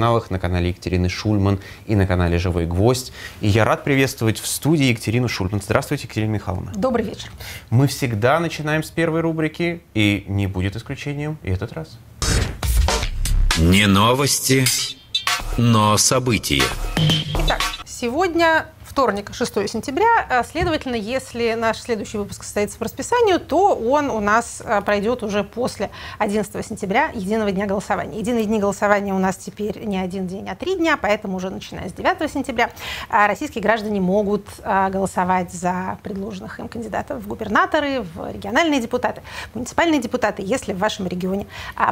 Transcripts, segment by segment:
каналах, на канале Екатерины Шульман и на канале «Живой гвоздь». И я рад приветствовать в студии Екатерину Шульман. Здравствуйте, Екатерина Михайловна. Добрый вечер. Мы всегда начинаем с первой рубрики, и не будет исключением и этот раз. Не новости, но события. Итак, сегодня вторник, 6 сентября. А, следовательно, если наш следующий выпуск состоится по расписанию, то он у нас а, пройдет уже после 11 сентября, единого дня голосования. Единые дни голосования у нас теперь не один день, а три дня, поэтому уже начиная с 9 сентября а, российские граждане могут голосовать за предложенных им кандидатов в губернаторы, в региональные депутаты, муниципальные депутаты, если в вашем регионе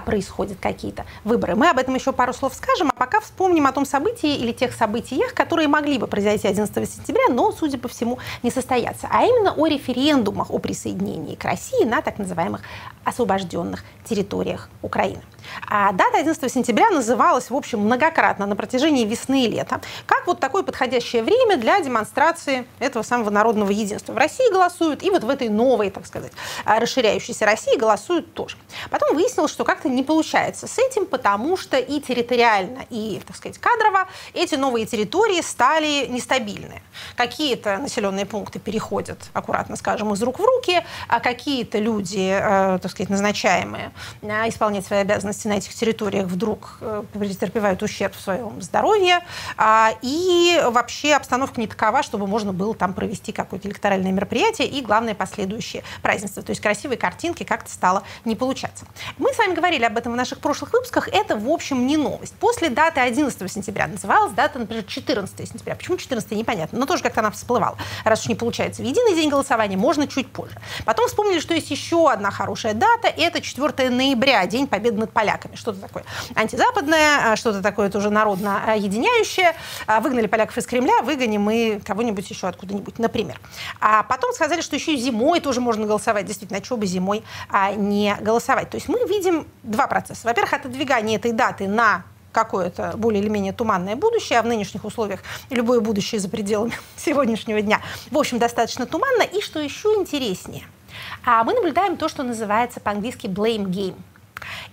происходят какие-то выборы. Мы об этом еще пару слов скажем, а пока вспомним о том событии или тех событиях, которые могли бы произойти 11 сентября, но, судя по всему, не состоятся. А именно о референдумах о присоединении к России на так называемых освобожденных территориях Украины. А дата 11 сентября называлась, в общем, многократно на протяжении весны и лета, как вот такое подходящее время для демонстрации этого самого народного единства. В России голосуют, и вот в этой новой, так сказать, расширяющейся России голосуют тоже. Потом выяснилось, что как-то не получается с этим, потому что и территориально, и, так сказать, кадрово эти новые территории стали нестабильны. Какие-то населенные пункты переходят, аккуратно скажем, из рук в руки, а какие-то люди, э, так сказать, назначаемые э, исполнять свои обязанности на этих территориях вдруг э, претерпевают ущерб в своем здоровье, а, и вообще обстановка не такова, чтобы можно было там провести какое-то электоральное мероприятие и, главное, последующие празднества. То есть красивые картинки как-то стало не получаться. Мы с вами говорили об этом в наших прошлых выпусках. Это, в общем, не новость. После даты 11 сентября называлась дата, например, 14 сентября. Почему 14 непонятно, но тоже как-то она всплывала. Раз уж не получается в единый день голосования, можно чуть позже. Потом вспомнили, что есть еще одна хорошая дата. Это 4 ноября, День Победы над поляками. Что-то такое антизападное, а, что-то такое тоже народно единяющее. А, выгнали поляков из Кремля, выгоним мы кого-нибудь еще откуда-нибудь, например. А потом сказали, что еще и зимой тоже можно голосовать. Действительно, чего бы зимой а, не голосовать. То есть мы видим два процесса. Во-первых, отодвигание этой даты на какое-то более или менее туманное будущее, а в нынешних условиях любое будущее за пределами сегодняшнего дня, в общем, достаточно туманно. И что еще интереснее, а мы наблюдаем то, что называется по-английски blame game –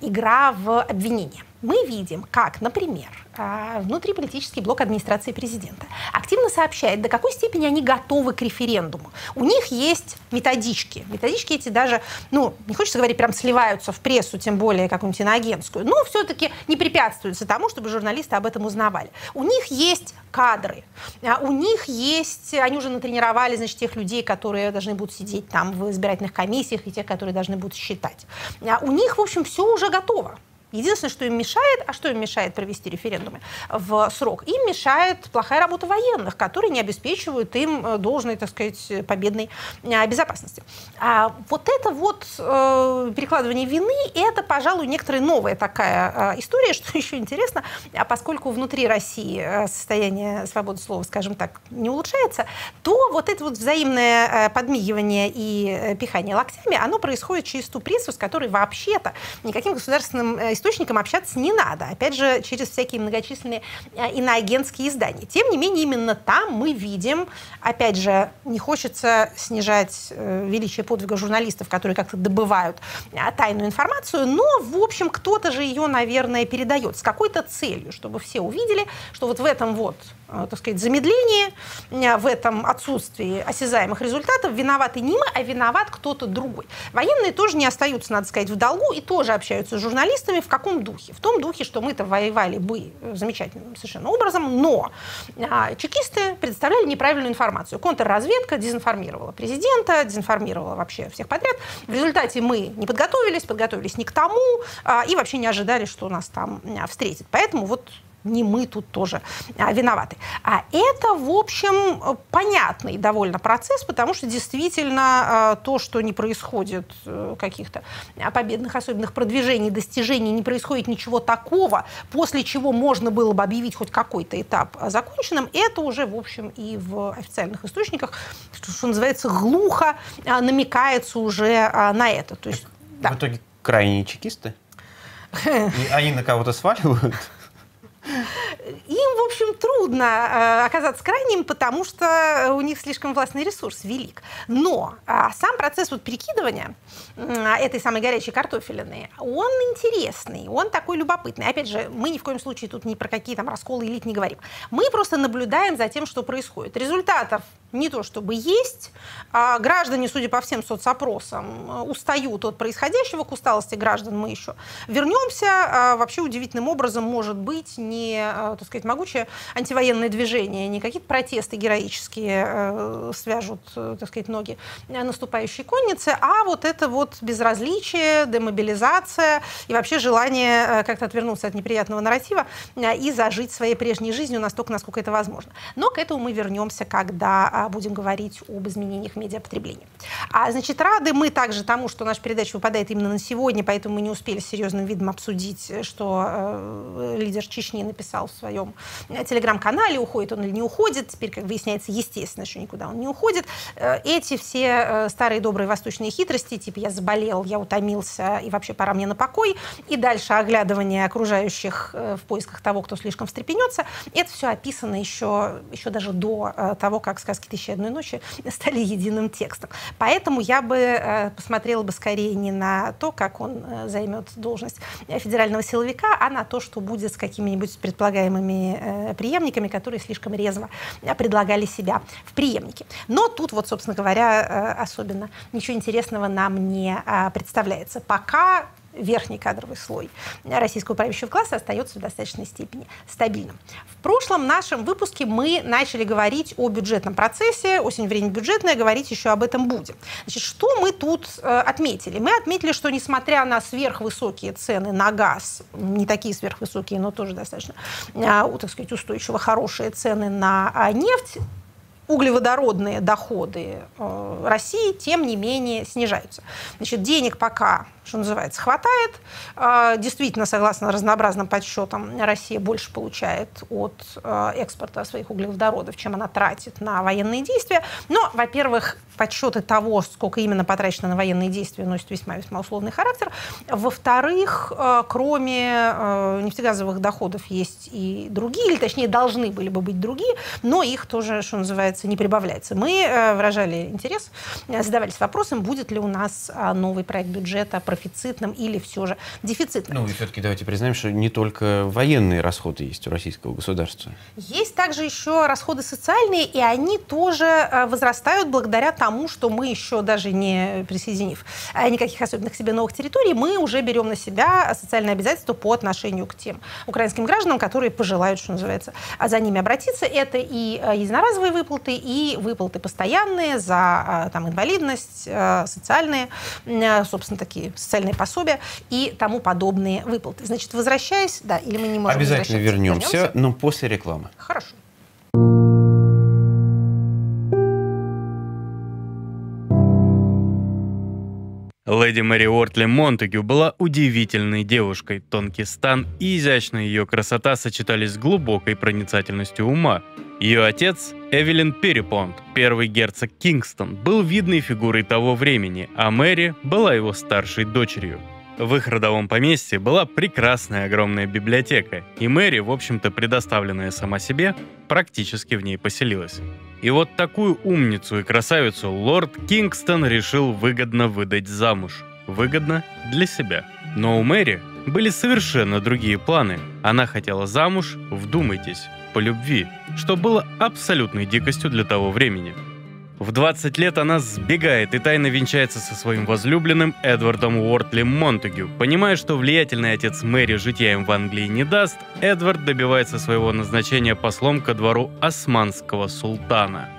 игра в обвинение. Мы видим, как, например, а, внутриполитический блок администрации президента активно сообщает, до какой степени они готовы к референдуму. У них есть методички. Методички эти даже, ну, не хочется говорить, прям сливаются в прессу, тем более какую-нибудь иноагентскую, но все-таки не препятствуются тому, чтобы журналисты об этом узнавали. У них есть кадры, а, у них есть, они уже натренировали, значит, тех людей, которые должны будут сидеть там в избирательных комиссиях и тех, которые должны будут считать. А у них, в общем, все уже готово. Единственное, что им мешает, а что им мешает провести референдумы в срок? Им мешает плохая работа военных, которые не обеспечивают им э, должной, так сказать, победной э, безопасности. А вот это вот э, перекладывание вины, это, пожалуй, некоторая новая такая история, что еще интересно, а поскольку внутри России состояние свободы слова, скажем так, не улучшается, то вот это вот взаимное подмигивание и пихание локтями, оно происходит через ту прессу, с которой вообще-то никаким государственным источникам общаться не надо. Опять же, через всякие многочисленные э, иноагентские издания. Тем не менее, именно там мы видим, опять же, не хочется снижать э, величие подвига журналистов, которые как-то добывают э, тайную информацию, но, в общем, кто-то же ее, наверное, передает с какой-то целью, чтобы все увидели, что вот в этом вот так сказать, замедлении, э, в этом отсутствии осязаемых результатов виноваты не мы, а виноват кто-то другой. Военные тоже не остаются, надо сказать, в долгу и тоже общаются с журналистами в каком духе? В том духе, что мы-то воевали бы замечательным совершенно образом, но чекисты представляли неправильную информацию. Контрразведка дезинформировала президента, дезинформировала вообще всех подряд. В результате мы не подготовились, подготовились не к тому и вообще не ожидали, что нас там встретит. Поэтому вот не мы тут тоже а, виноваты. А это, в общем, понятный довольно процесс, потому что действительно а, то, что не происходит э, каких-то победных особенных продвижений, достижений, не происходит ничего такого, после чего можно было бы объявить хоть какой-то этап законченным, это уже, в общем, и в официальных источниках, что, что называется, глухо а, намекается уже а, на это. То есть, да. В итоге крайние чекисты? И они на кого-то сваливают? Им, в общем, трудно э, оказаться крайним, потому что у них слишком властный ресурс велик. Но а, сам процесс вот перекидывания этой самой горячей картофелины, он интересный, он такой любопытный. Опять же, мы ни в коем случае тут ни про какие там расколы элит не говорим. Мы просто наблюдаем за тем, что происходит. Результатов не то чтобы есть. А граждане, судя по всем соцопросам, э, устают от происходящего. К усталости граждан мы еще вернемся. А вообще удивительным образом может быть не, э, так сказать, могучее антивоенное движение, не какие-то протесты героические э, свяжут, так сказать, ноги наступающей конницы, а вот это вот безразличие, демобилизация и вообще желание как-то отвернуться от неприятного нарратива и зажить своей прежней жизнью настолько, насколько это возможно. Но к этому мы вернемся, когда будем говорить об изменениях медиапотребления. А, значит, рады мы также тому, что наша передача выпадает именно на сегодня, поэтому мы не успели серьезным видом обсудить, что э, лидер Чечни написал в своем э, телеграм-канале, уходит он или не уходит. Теперь, как выясняется, естественно, что никуда он не уходит. Э, эти все э, старые добрые восточные хитрости, типа я заболел, я утомился, и вообще пора мне на покой, и дальше оглядывание окружающих в поисках того, кто слишком встрепенется, это все описано еще, еще даже до того, как сказки «Тысячи одной ночи» стали единым текстом. Поэтому я бы э, посмотрела бы скорее не на то, как он э, займет должность федерального силовика, а на то, что будет с какими-нибудь предполагаемыми э, преемниками, которые слишком резво предлагали себя в преемнике. Но тут вот, собственно говоря, особенно ничего интересного нам не представляется. Пока верхний кадровый слой российского правящего класса остается в достаточной степени стабильным. В прошлом нашем выпуске мы начали говорить о бюджетном процессе, осень время бюджетное, говорить еще об этом будем. Значит, что мы тут э, отметили? Мы отметили, что несмотря на сверхвысокие цены на газ, не такие сверхвысокие, но тоже достаточно, э, так сказать, устойчиво хорошие цены на э, нефть, углеводородные доходы э, России, тем не менее, снижаются. Значит, денег пока что называется, хватает. А, действительно, согласно разнообразным подсчетам, Россия больше получает от а, экспорта своих углеводородов, чем она тратит на военные действия. Но, во-первых, подсчеты того, сколько именно потрачено на военные действия, носят весьма-весьма условный характер. Во-вторых, а, кроме нефтегазовых доходов есть и другие, или точнее должны были бы быть другие, но их тоже, что называется, не прибавляется. Мы выражали интерес, задавались вопросом, будет ли у нас новый проект бюджета профицитным или все же дефицитным. Ну и все-таки давайте признаем, что не только военные расходы есть у российского государства. Есть также еще расходы социальные, и они тоже э, возрастают благодаря тому, что мы еще даже не присоединив э, никаких особенных себе новых территорий, мы уже берем на себя социальные обязательства по отношению к тем украинским гражданам, которые пожелают, что называется, а за ними обратиться. Это и э, единоразовые выплаты, и выплаты постоянные за там, инвалидность, социальные, собственно, такие социальные пособия и тому подобные выплаты. Значит, возвращаясь, да, или мы не можем Обязательно вернемся, вернемся, но после рекламы. Хорошо. Леди Мэри Уортли Монтегю была удивительной девушкой. Тонкий стан и изящная ее красота сочетались с глубокой проницательностью ума. Ее отец, Эвелин Перепонт, первый герцог Кингстон, был видной фигурой того времени, а Мэри была его старшей дочерью. В их родовом поместье была прекрасная огромная библиотека, и Мэри, в общем-то предоставленная сама себе, практически в ней поселилась. И вот такую умницу и красавицу лорд Кингстон решил выгодно выдать замуж. Выгодно для себя. Но у Мэри были совершенно другие планы. Она хотела замуж, вдумайтесь, по любви, что было абсолютной дикостью для того времени. В 20 лет она сбегает и тайно венчается со своим возлюбленным Эдвардом Уортли Монтегю. Понимая, что влиятельный отец Мэри житья им в Англии не даст, Эдвард добивается своего назначения послом ко двору османского султана.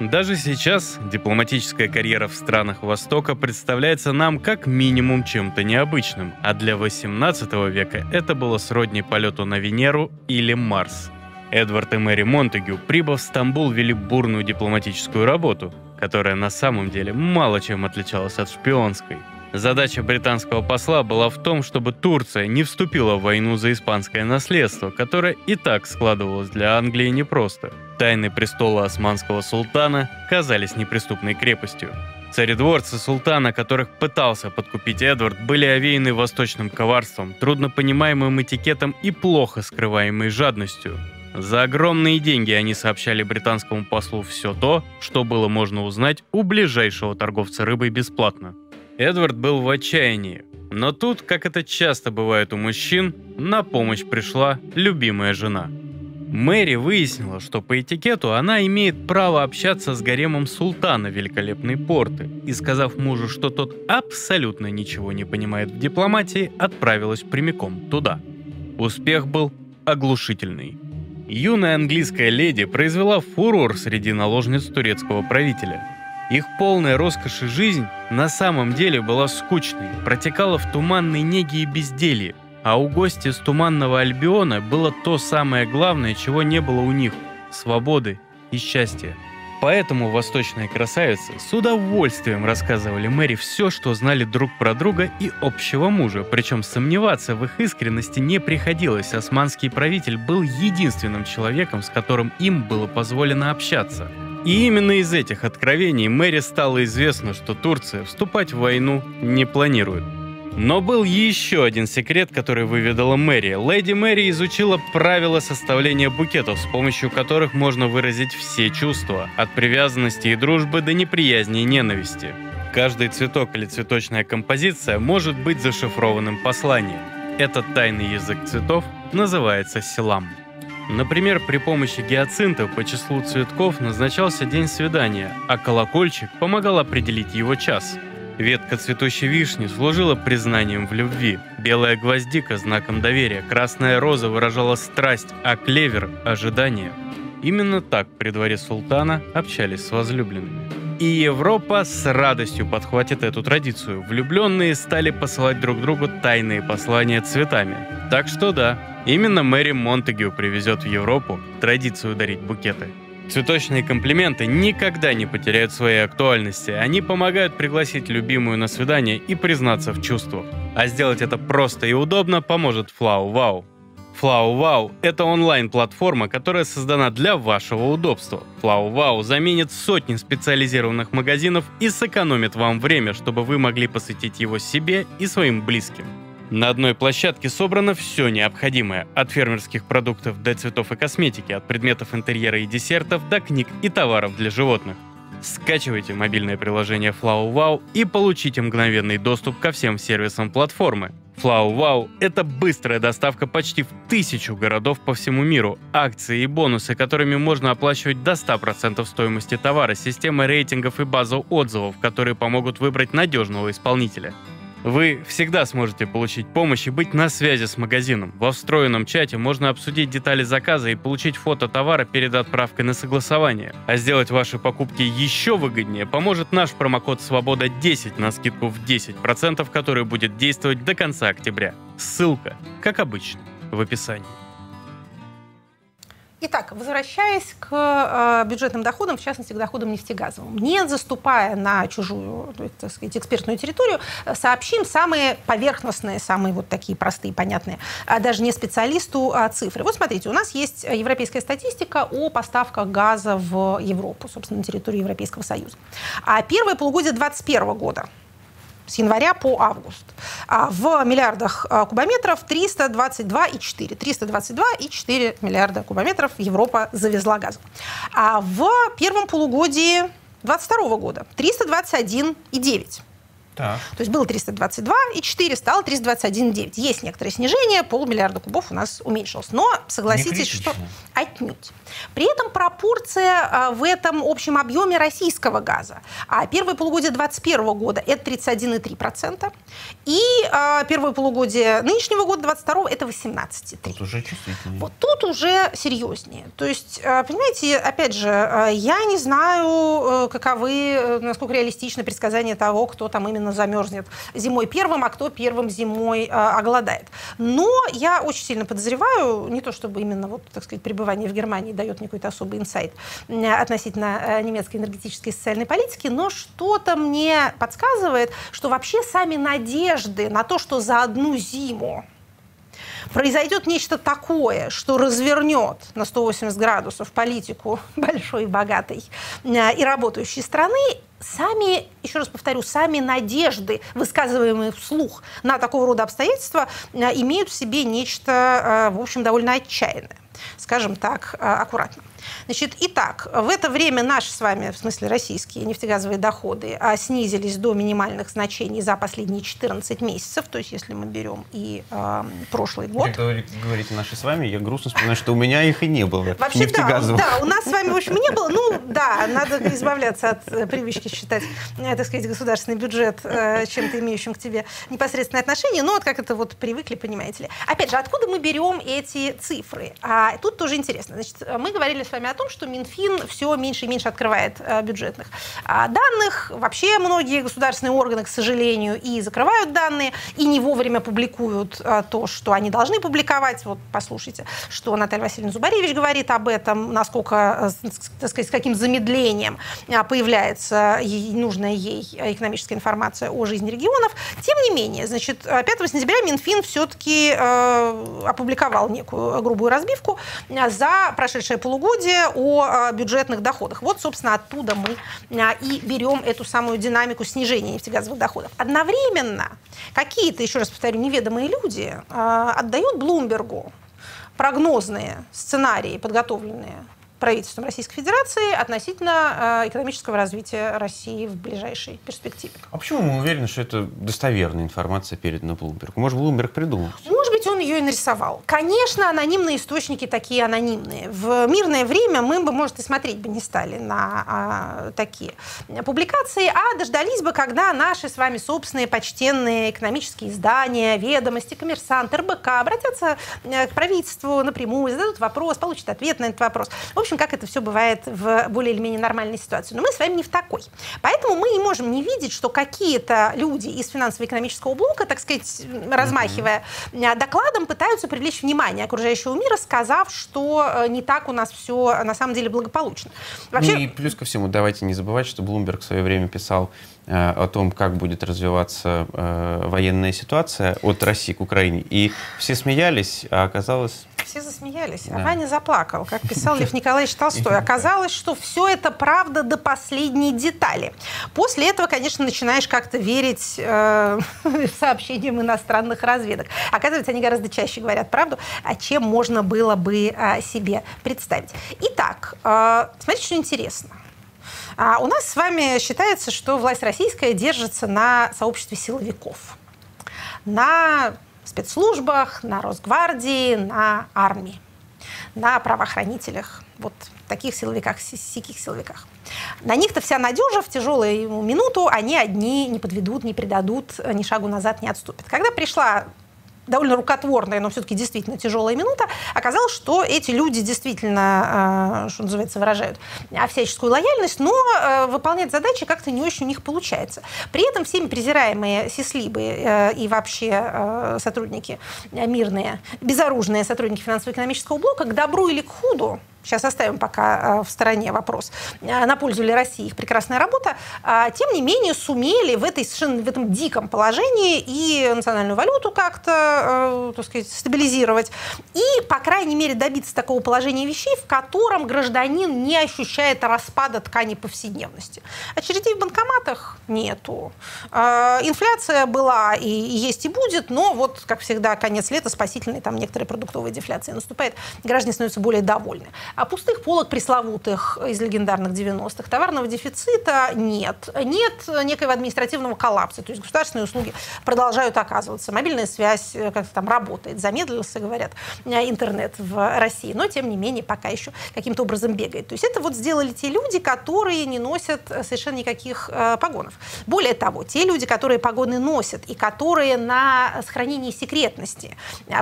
Даже сейчас дипломатическая карьера в странах Востока представляется нам как минимум чем-то необычным, а для 18 века это было сродни полету на Венеру или Марс – Эдвард и Мэри Монтегю, прибыв в Стамбул, вели бурную дипломатическую работу, которая на самом деле мало чем отличалась от шпионской. Задача британского посла была в том, чтобы Турция не вступила в войну за испанское наследство, которое и так складывалось для Англии непросто. Тайны престола османского султана казались неприступной крепостью. Царедворцы султана, которых пытался подкупить Эдвард, были овеяны восточным коварством, труднопонимаемым этикетом и плохо скрываемой жадностью. За огромные деньги они сообщали британскому послу все то, что было можно узнать у ближайшего торговца рыбой бесплатно. Эдвард был в отчаянии, но тут, как это часто бывает у мужчин, на помощь пришла любимая жена. Мэри выяснила, что по этикету она имеет право общаться с гаремом султана великолепной порты, и сказав мужу, что тот абсолютно ничего не понимает в дипломатии, отправилась прямиком туда. Успех был оглушительный. Юная английская леди произвела фурор среди наложниц турецкого правителя. Их полная роскошь и жизнь на самом деле была скучной, протекала в туманной неге и безделье, а у гостя с туманного Альбиона было то самое главное, чего не было у них – свободы и счастья – Поэтому восточные красавицы с удовольствием рассказывали Мэри все, что знали друг про друга и общего мужа, причем сомневаться в их искренности не приходилось. Османский правитель был единственным человеком, с которым им было позволено общаться. И именно из этих откровений Мэри стало известно, что Турция вступать в войну не планирует. Но был еще один секрет, который выведала Мэри. Леди Мэри изучила правила составления букетов, с помощью которых можно выразить все чувства, от привязанности и дружбы до неприязни и ненависти. Каждый цветок или цветочная композиция может быть зашифрованным посланием. Этот тайный язык цветов называется силам. Например, при помощи гиацинтов по числу цветков назначался день свидания, а колокольчик помогал определить его час – Ветка цветущей вишни служила признанием в любви, белая гвоздика – знаком доверия, красная роза выражала страсть, а клевер – ожидание. Именно так при дворе султана общались с возлюбленными. И Европа с радостью подхватит эту традицию. Влюбленные стали посылать друг другу тайные послания цветами. Так что да, именно Мэри Монтегю привезет в Европу традицию дарить букеты. Цветочные комплименты никогда не потеряют своей актуальности. Они помогают пригласить любимую на свидание и признаться в чувствах. А сделать это просто и удобно поможет Flow Wow. Flow Wow – это онлайн-платформа, которая создана для вашего удобства. Flow Wow заменит сотни специализированных магазинов и сэкономит вам время, чтобы вы могли посвятить его себе и своим близким. На одной площадке собрано все необходимое, от фермерских продуктов до цветов и косметики, от предметов интерьера и десертов до книг и товаров для животных. Скачивайте мобильное приложение Flow Wow и получите мгновенный доступ ко всем сервисам платформы. Flow Wow – это быстрая доставка почти в тысячу городов по всему миру, акции и бонусы, которыми можно оплачивать до 100% стоимости товара, система рейтингов и база отзывов, которые помогут выбрать надежного исполнителя – вы всегда сможете получить помощь и быть на связи с магазином. Во встроенном чате можно обсудить детали заказа и получить фото товара перед отправкой на согласование. А сделать ваши покупки еще выгоднее поможет наш промокод «Свобода10» на скидку в 10%, который будет действовать до конца октября. Ссылка, как обычно, в описании. Итак, возвращаясь к э, бюджетным доходам, в частности, к доходам нефтегазовым, не заступая на чужую, так сказать, экспертную территорию, сообщим самые поверхностные, самые вот такие простые, понятные, а даже не специалисту, а цифры. Вот смотрите, у нас есть европейская статистика о поставках газа в Европу, собственно, на территории Европейского Союза. А первое полугодие 2021 года с января по август. А в миллиардах а, кубометров 322,4. 322,4 миллиарда кубометров Европа завезла газа. В первом полугодии 2022 года 321,9. Так. То есть было 322 и 4, стало 321,9. Есть некоторое снижение, полмиллиарда кубов у нас уменьшилось. Но согласитесь, что отнюдь. При этом пропорция а, в этом общем объеме российского газа. А первое полугодие 2021 года это 31,3%. И а, первое полугодие нынешнего года 22 это 18,3%. Тут уже чувствительнее. Вот тут уже серьезнее. То есть, а, понимаете, опять же, я не знаю, э, каковы, э, насколько реалистичны предсказания того, кто там именно замерзнет зимой первым, а кто первым зимой а, оголодает. Но я очень сильно подозреваю, не то чтобы именно вот, так сказать, пребывание в Германии дает мне какой-то особый инсайт относительно э, немецкой энергетической и социальной политики, но что-то мне подсказывает, что вообще сами надежды на то, что за одну зиму произойдет нечто такое, что развернет на 180 градусов политику большой, богатой э, и работающей страны, сами, еще раз повторю, сами надежды, высказываемые вслух на такого рода обстоятельства, э, имеют в себе нечто, в общем, довольно отчаянное. Скажем так, аккуратно. Значит, итак, в это время наши с вами, в смысле российские нефтегазовые доходы а, снизились до минимальных значений за последние 14 месяцев, то есть если мы берем и э, прошлый год. Как говорите наши с вами, я грустно вспоминаю, что у меня их и не было, Вообще. Да, да, у нас с вами, в общем, не было. Ну, да, надо избавляться от э, привычки считать, э, так сказать, государственный бюджет э, чем-то имеющим к тебе непосредственное отношение, но вот как это вот привыкли, понимаете ли. Опять же, откуда мы берем эти цифры? А тут тоже интересно. Значит, мы говорили с вами о том, что Минфин все меньше и меньше открывает э, бюджетных а данных. Вообще многие государственные органы, к сожалению, и закрывают данные, и не вовремя публикуют э, то, что они должны публиковать. Вот послушайте, что Наталья Васильевна Зубаревич говорит об этом, насколько, э, так сказать, с каким замедлением появляется нужная ей экономическая информация о жизни регионов. Тем не менее, значит, 5 сентября Минфин все-таки опубликовал некую грубую разбивку за прошедшее полугодие о а, бюджетных доходах. Вот, собственно, оттуда мы а, и берем эту самую динамику снижения нефтегазовых доходов. Одновременно какие-то, еще раз повторю, неведомые люди а, отдают Блумбергу прогнозные сценарии, подготовленные правительством Российской Федерации относительно экономического развития России в ближайшей перспективе. А почему мы уверены, что это достоверная информация передана Блумбергу? Может, Блумберг придумал? Может ее и нарисовал. Конечно, анонимные источники такие анонимные. В мирное время мы бы, может, и смотреть бы не стали на а, такие публикации, а дождались бы, когда наши с вами собственные почтенные экономические издания, ведомости, коммерсант, РБК обратятся э, к правительству напрямую, зададут вопрос, получат ответ на этот вопрос. В общем, как это все бывает в более или менее нормальной ситуации. Но мы с вами не в такой. Поэтому мы не можем не видеть, что какие-то люди из финансово-экономического блока, так сказать, размахивая докладом пытаются привлечь внимание окружающего мира, сказав, что э, не так у нас все на самом деле благополучно. Вообще... Ну и плюс ко всему, давайте не забывать, что Блумберг в свое время писал э, о том, как будет развиваться э, военная ситуация от России к Украине. И все смеялись, а оказалось все засмеялись, а да. а Ваня заплакал, как писал Лев Николаевич Толстой. Оказалось, что все это правда до последней детали. После этого, конечно, начинаешь как-то верить э, сообщениям иностранных разведок. Оказывается, они гораздо чаще говорят правду, а чем можно было бы э, себе представить. Итак, э, смотрите, что интересно. А у нас с вами считается, что власть российская держится на сообществе силовиков, на спецслужбах, на Росгвардии, на армии, на правоохранителях, вот таких силовиках, сяких силовиках. На них-то вся надежа в тяжелую минуту, они одни не подведут, не предадут, ни шагу назад не отступят. Когда пришла довольно рукотворная, но все-таки действительно тяжелая минута, оказалось, что эти люди действительно, э, что называется, выражают всяческую лояльность, но э, выполнять задачи как-то не очень у них получается. При этом всеми презираемые сислибы э, и вообще сотрудники мирные, безоружные сотрудники финансово-экономического блока к добру или к худу сейчас оставим пока в стороне вопрос, на пользу ли России их прекрасная работа, а, тем не менее сумели в, этой, совершенно, в этом диком положении и национальную валюту как-то, так сказать, стабилизировать, и, по крайней мере, добиться такого положения вещей, в котором гражданин не ощущает распада ткани повседневности. Очередей в банкоматах нету. Инфляция была и есть и будет, но вот, как всегда, конец лета спасительный, там некоторые продуктовые дефляции наступает, граждане становятся более довольны. А пустых полок пресловутых из легендарных 90-х, товарного дефицита нет. Нет некоего административного коллапса. То есть государственные услуги продолжают оказываться. Мобильная связь э, как-то там работает. Замедлился, говорят, э, интернет в России. Но, тем не менее, пока еще каким-то образом бегает. То есть это вот сделали те люди, которые не носят э, совершенно никаких погонов. Более того, те люди, которые погоны носят и которые на сохранении секретности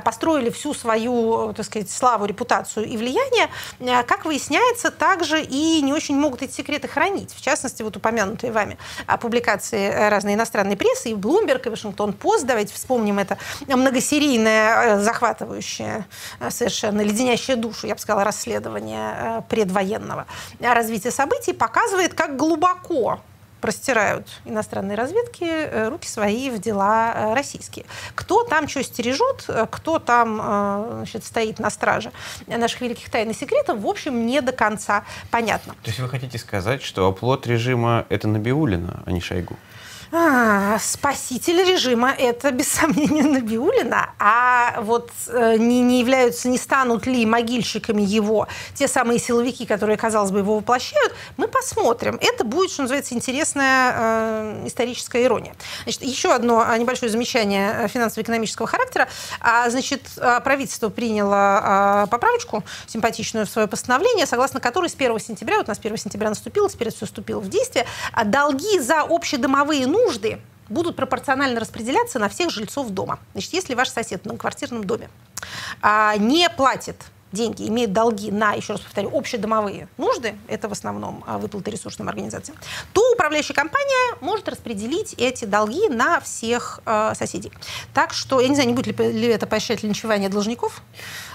построили всю свою, так сказать, славу, репутацию и влияние, как выясняется, также и не очень могут эти секреты хранить. В частности, вот упомянутые вами публикации э, разной иностранной прессы, и Bloomberg, и Вашингтон-Пост, давайте вспомним это многосерийное, э, захватывающее, совершенно леденящее душу, я бы сказала, расследование предвоенного развития событий, показывает, как глубоко простирают иностранные разведки э, руки свои в дела э, российские. Кто там что стережет, э, кто там значит, стоит на страже наших великих тайн и секретов, в общем, не до конца понятно. То есть вы хотите сказать, что оплот режима — это Набиулина, а не Шойгу? А, спаситель режима – это, без сомнения, Набиулина. А вот э, не, не являются, не станут ли могильщиками его те самые силовики, которые, казалось бы, его воплощают, мы посмотрим. Это будет, что называется, интересная э, историческая ирония. Значит, еще одно а, небольшое замечание финансово-экономического характера. А, значит, а, правительство приняло а, поправочку симпатичную в свое постановление, согласно которой с 1 сентября, вот у нас 1 сентября наступило, теперь все вступило в действие, долги за общедомовые нужды нужды будут пропорционально распределяться на всех жильцов дома. Значит, если ваш сосед в квартирном доме а, не платит деньги, имеет долги на, еще раз повторю, общедомовые нужды, это в основном а, выплаты ресурсным организациям, то управляющая компания может распределить эти долги на всех э, соседей. Так что, я не знаю, не будет ли, ли это поощрять линчевание должников,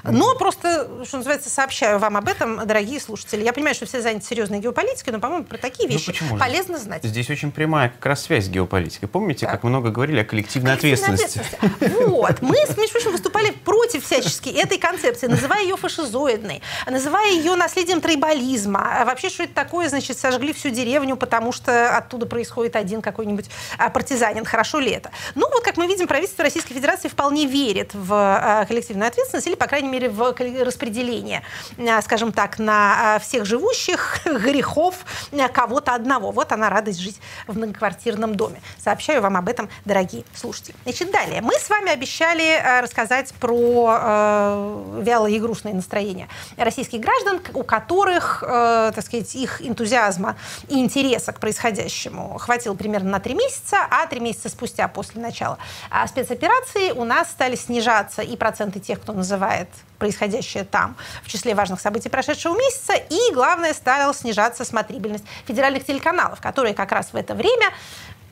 но просто, что называется, сообщаю вам об этом, дорогие слушатели. Я понимаю, что все заняты серьезной геополитикой, но, по-моему, про такие ну, вещи ну, полезно знать. Здесь очень прямая как раз связь с геополитикой. Помните, так. как много говорили о коллективной, коллективной ответственности? ответственности? Вот. Мы, между прочим, выступали против всячески этой концепции, называя ее фашизоидной, называя ее наследием трейбализма. А вообще, что это такое? Значит, сожгли всю деревню, потому что оттуда происходит один какой-нибудь а, партизанин. Хорошо ли это? Ну, вот, как мы видим, правительство Российской Федерации вполне верит в а, коллективную ответственность, или, по крайней мере, в распределение, а, скажем так, на всех живущих грехов кого-то одного. Вот она радость жить в многоквартирном доме. Сообщаю вам об этом, дорогие слушатели. Значит, далее. Мы с вами обещали рассказать про э, вялое и грустное настроение российских граждан, у которых, э, так сказать, их энтузиазма и интереса к происходящему хватило примерно на три месяца, а три месяца спустя после начала спецоперации у нас стали снижаться и проценты тех, кто называет происходящее там в числе важных событий прошедшего месяца, и, главное, стала снижаться смотрибельность федеральных телеканалов, которые как раз в это время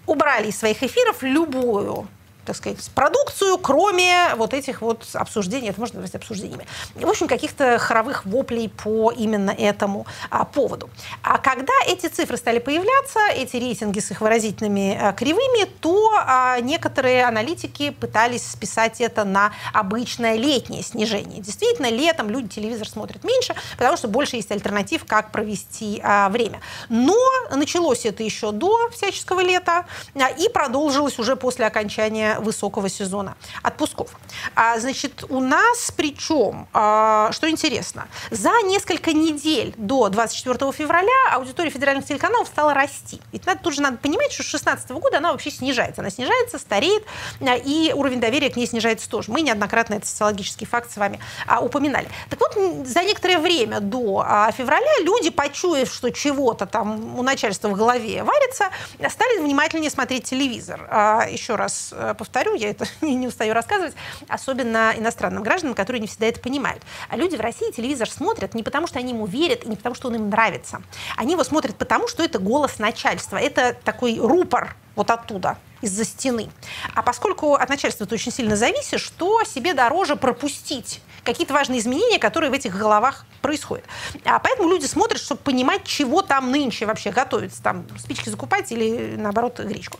убрали из своих эфиров любую так сказать, продукцию, кроме вот этих вот обсуждений, это можно назвать обсуждениями. В общем, каких-то хоровых воплей по именно этому а, поводу. А когда эти цифры стали появляться, эти рейтинги с их выразительными а, кривыми, то а, некоторые аналитики пытались списать это на обычное летнее снижение. Действительно, летом люди телевизор смотрят меньше, потому что больше есть альтернатив, как провести а, время. Но началось это еще до всяческого лета а, и продолжилось уже после окончания высокого сезона отпусков. А, значит, у нас причем, а, что интересно, за несколько недель до 24 февраля аудитория федеральных телеканалов стала расти. Ведь надо, тут же надо понимать, что с 2016 года она вообще снижается. Она снижается, стареет, а, и уровень доверия к ней снижается тоже. Мы неоднократно этот социологический факт с вами а, упоминали. Так вот, за некоторое время до а, февраля люди, почуяв, что чего-то там у начальства в голове варится, стали внимательнее смотреть телевизор. А, еще раз э, повторю, я это не, не устаю рассказывать, особенно иностранным гражданам, которые не всегда это понимают. А люди в России телевизор смотрят не потому, что они ему верят, и не потому, что он им нравится. Они его смотрят потому, что это голос начальства. Это такой рупор вот оттуда, из-за стены. А поскольку от начальства ты очень сильно зависишь, что себе дороже пропустить какие-то важные изменения, которые в этих головах происходят. А поэтому люди смотрят, чтобы понимать, чего там нынче вообще готовится. Там спички закупать или, наоборот, гречку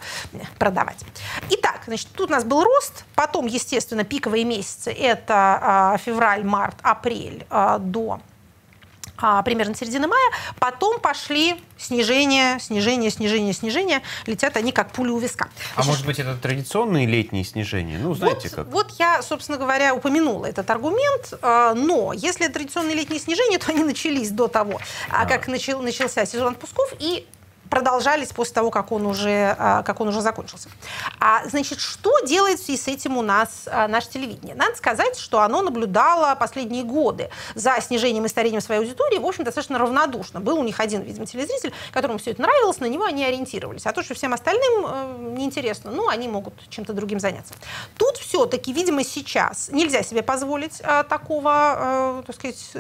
продавать. Итак, значит, тут у нас был рост. Потом, естественно, пиковые месяцы. Это э, февраль, март, апрель э, до а, примерно середины мая. Потом пошли снижение, снижение, снижение, снижение. Летят они как пули у виска. А Значит, может быть, это традиционные летние снижения? Ну, знаете вот, как. Вот я, собственно говоря, упомянула этот аргумент. А, но если традиционные летние снижения, то они начались до того, а. как начал, начался сезон отпусков. И продолжались после того, как он уже, а, как он уже закончился. А, значит, что делает в связи с этим у нас а, наше телевидение? Надо сказать, что оно наблюдало последние годы за снижением и старением своей аудитории, в общем, достаточно равнодушно. Был у них один, видимо, телезритель, которому все это нравилось, на него они ориентировались. А то, что всем остальным э, неинтересно, ну, они могут чем-то другим заняться. Тут все-таки, видимо, сейчас нельзя себе позволить э, такого, э, так сказать,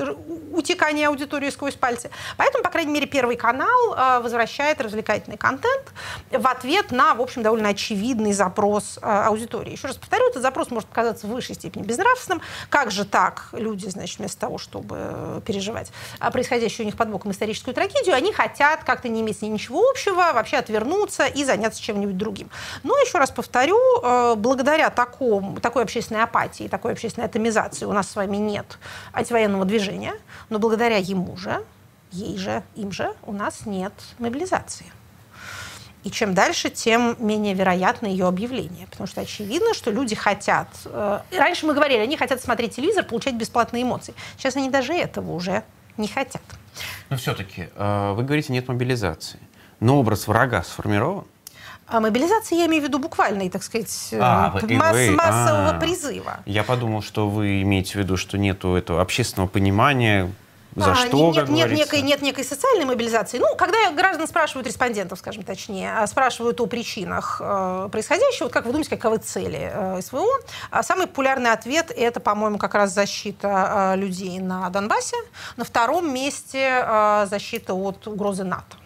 утекания аудитории сквозь пальцы. Поэтому, по крайней мере, Первый канал э, возвращает развлекательный контент в ответ на, в общем, довольно очевидный запрос э, аудитории. Еще раз повторю, этот запрос может показаться в высшей степени безнравственным. Как же так? Люди, значит, вместо того, чтобы переживать происходящую у них под боком историческую трагедию, они хотят как-то не иметь с ней ничего общего, вообще отвернуться и заняться чем-нибудь другим. Но еще раз повторю, э, благодаря такому, такой общественной апатии, такой общественной атомизации у нас с вами нет антивоенного движения, но благодаря ему же, ей же, им же у нас нет мобилизации. И чем дальше, тем менее вероятно ее объявление. Потому что очевидно, что люди хотят... Э, раньше мы говорили, они хотят смотреть телевизор, получать бесплатные эмоции. Сейчас они даже этого уже не хотят. Но все-таки, э, вы говорите, нет мобилизации. Но образ врага сформирован? А мобилизация я имею в виду буквальный, так сказать, э, а, масс, вы, массового а, призыва. Я подумал, что вы имеете в виду, что нету этого общественного понимания, за а, что, нет, нет, некой, нет некой социальной мобилизации. Ну, когда граждан спрашивают, респондентов, скажем точнее, а спрашивают о причинах э, происходящего, вот как вы думаете, каковы цели э, СВО, а самый популярный ответ – это, по-моему, как раз защита э, людей на Донбассе. На втором месте э, защита от угрозы НАТО.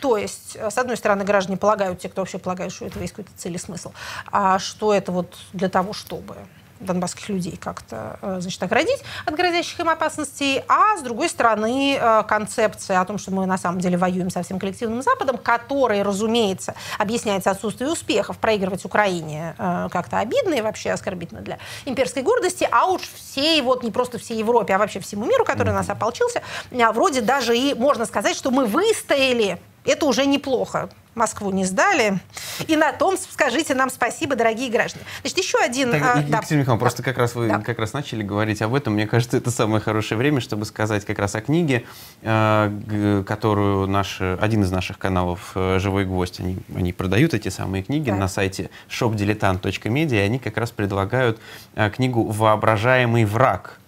То есть, э, с одной стороны, граждане полагают, те, кто вообще полагает, что это есть какой-то цель и смысл, а что это вот для того, чтобы донбасских людей как-то, э, значит, оградить от грозящих им опасностей, а с другой стороны э, концепция о том, что мы на самом деле воюем со всем коллективным Западом, который, разумеется, объясняется отсутствием успехов, проигрывать Украине э, как-то обидно и вообще оскорбительно для имперской гордости, а уж всей, вот не просто всей Европе, а вообще всему миру, который нас ополчился, вроде даже и можно сказать, что мы выстояли это уже неплохо. Москву не сдали. И на том скажите нам спасибо, дорогие граждане. Значит, еще один... Так, а, Екатерина да. Михайловна, да. просто как раз вы да. как раз начали говорить об этом. Мне кажется, это самое хорошее время, чтобы сказать как раз о книге, э, которую наш, один из наших каналов э, «Живой гвоздь», они, они продают эти самые книги да. на сайте shopdiletant.media, и они как раз предлагают э, книгу «Воображаемый враг»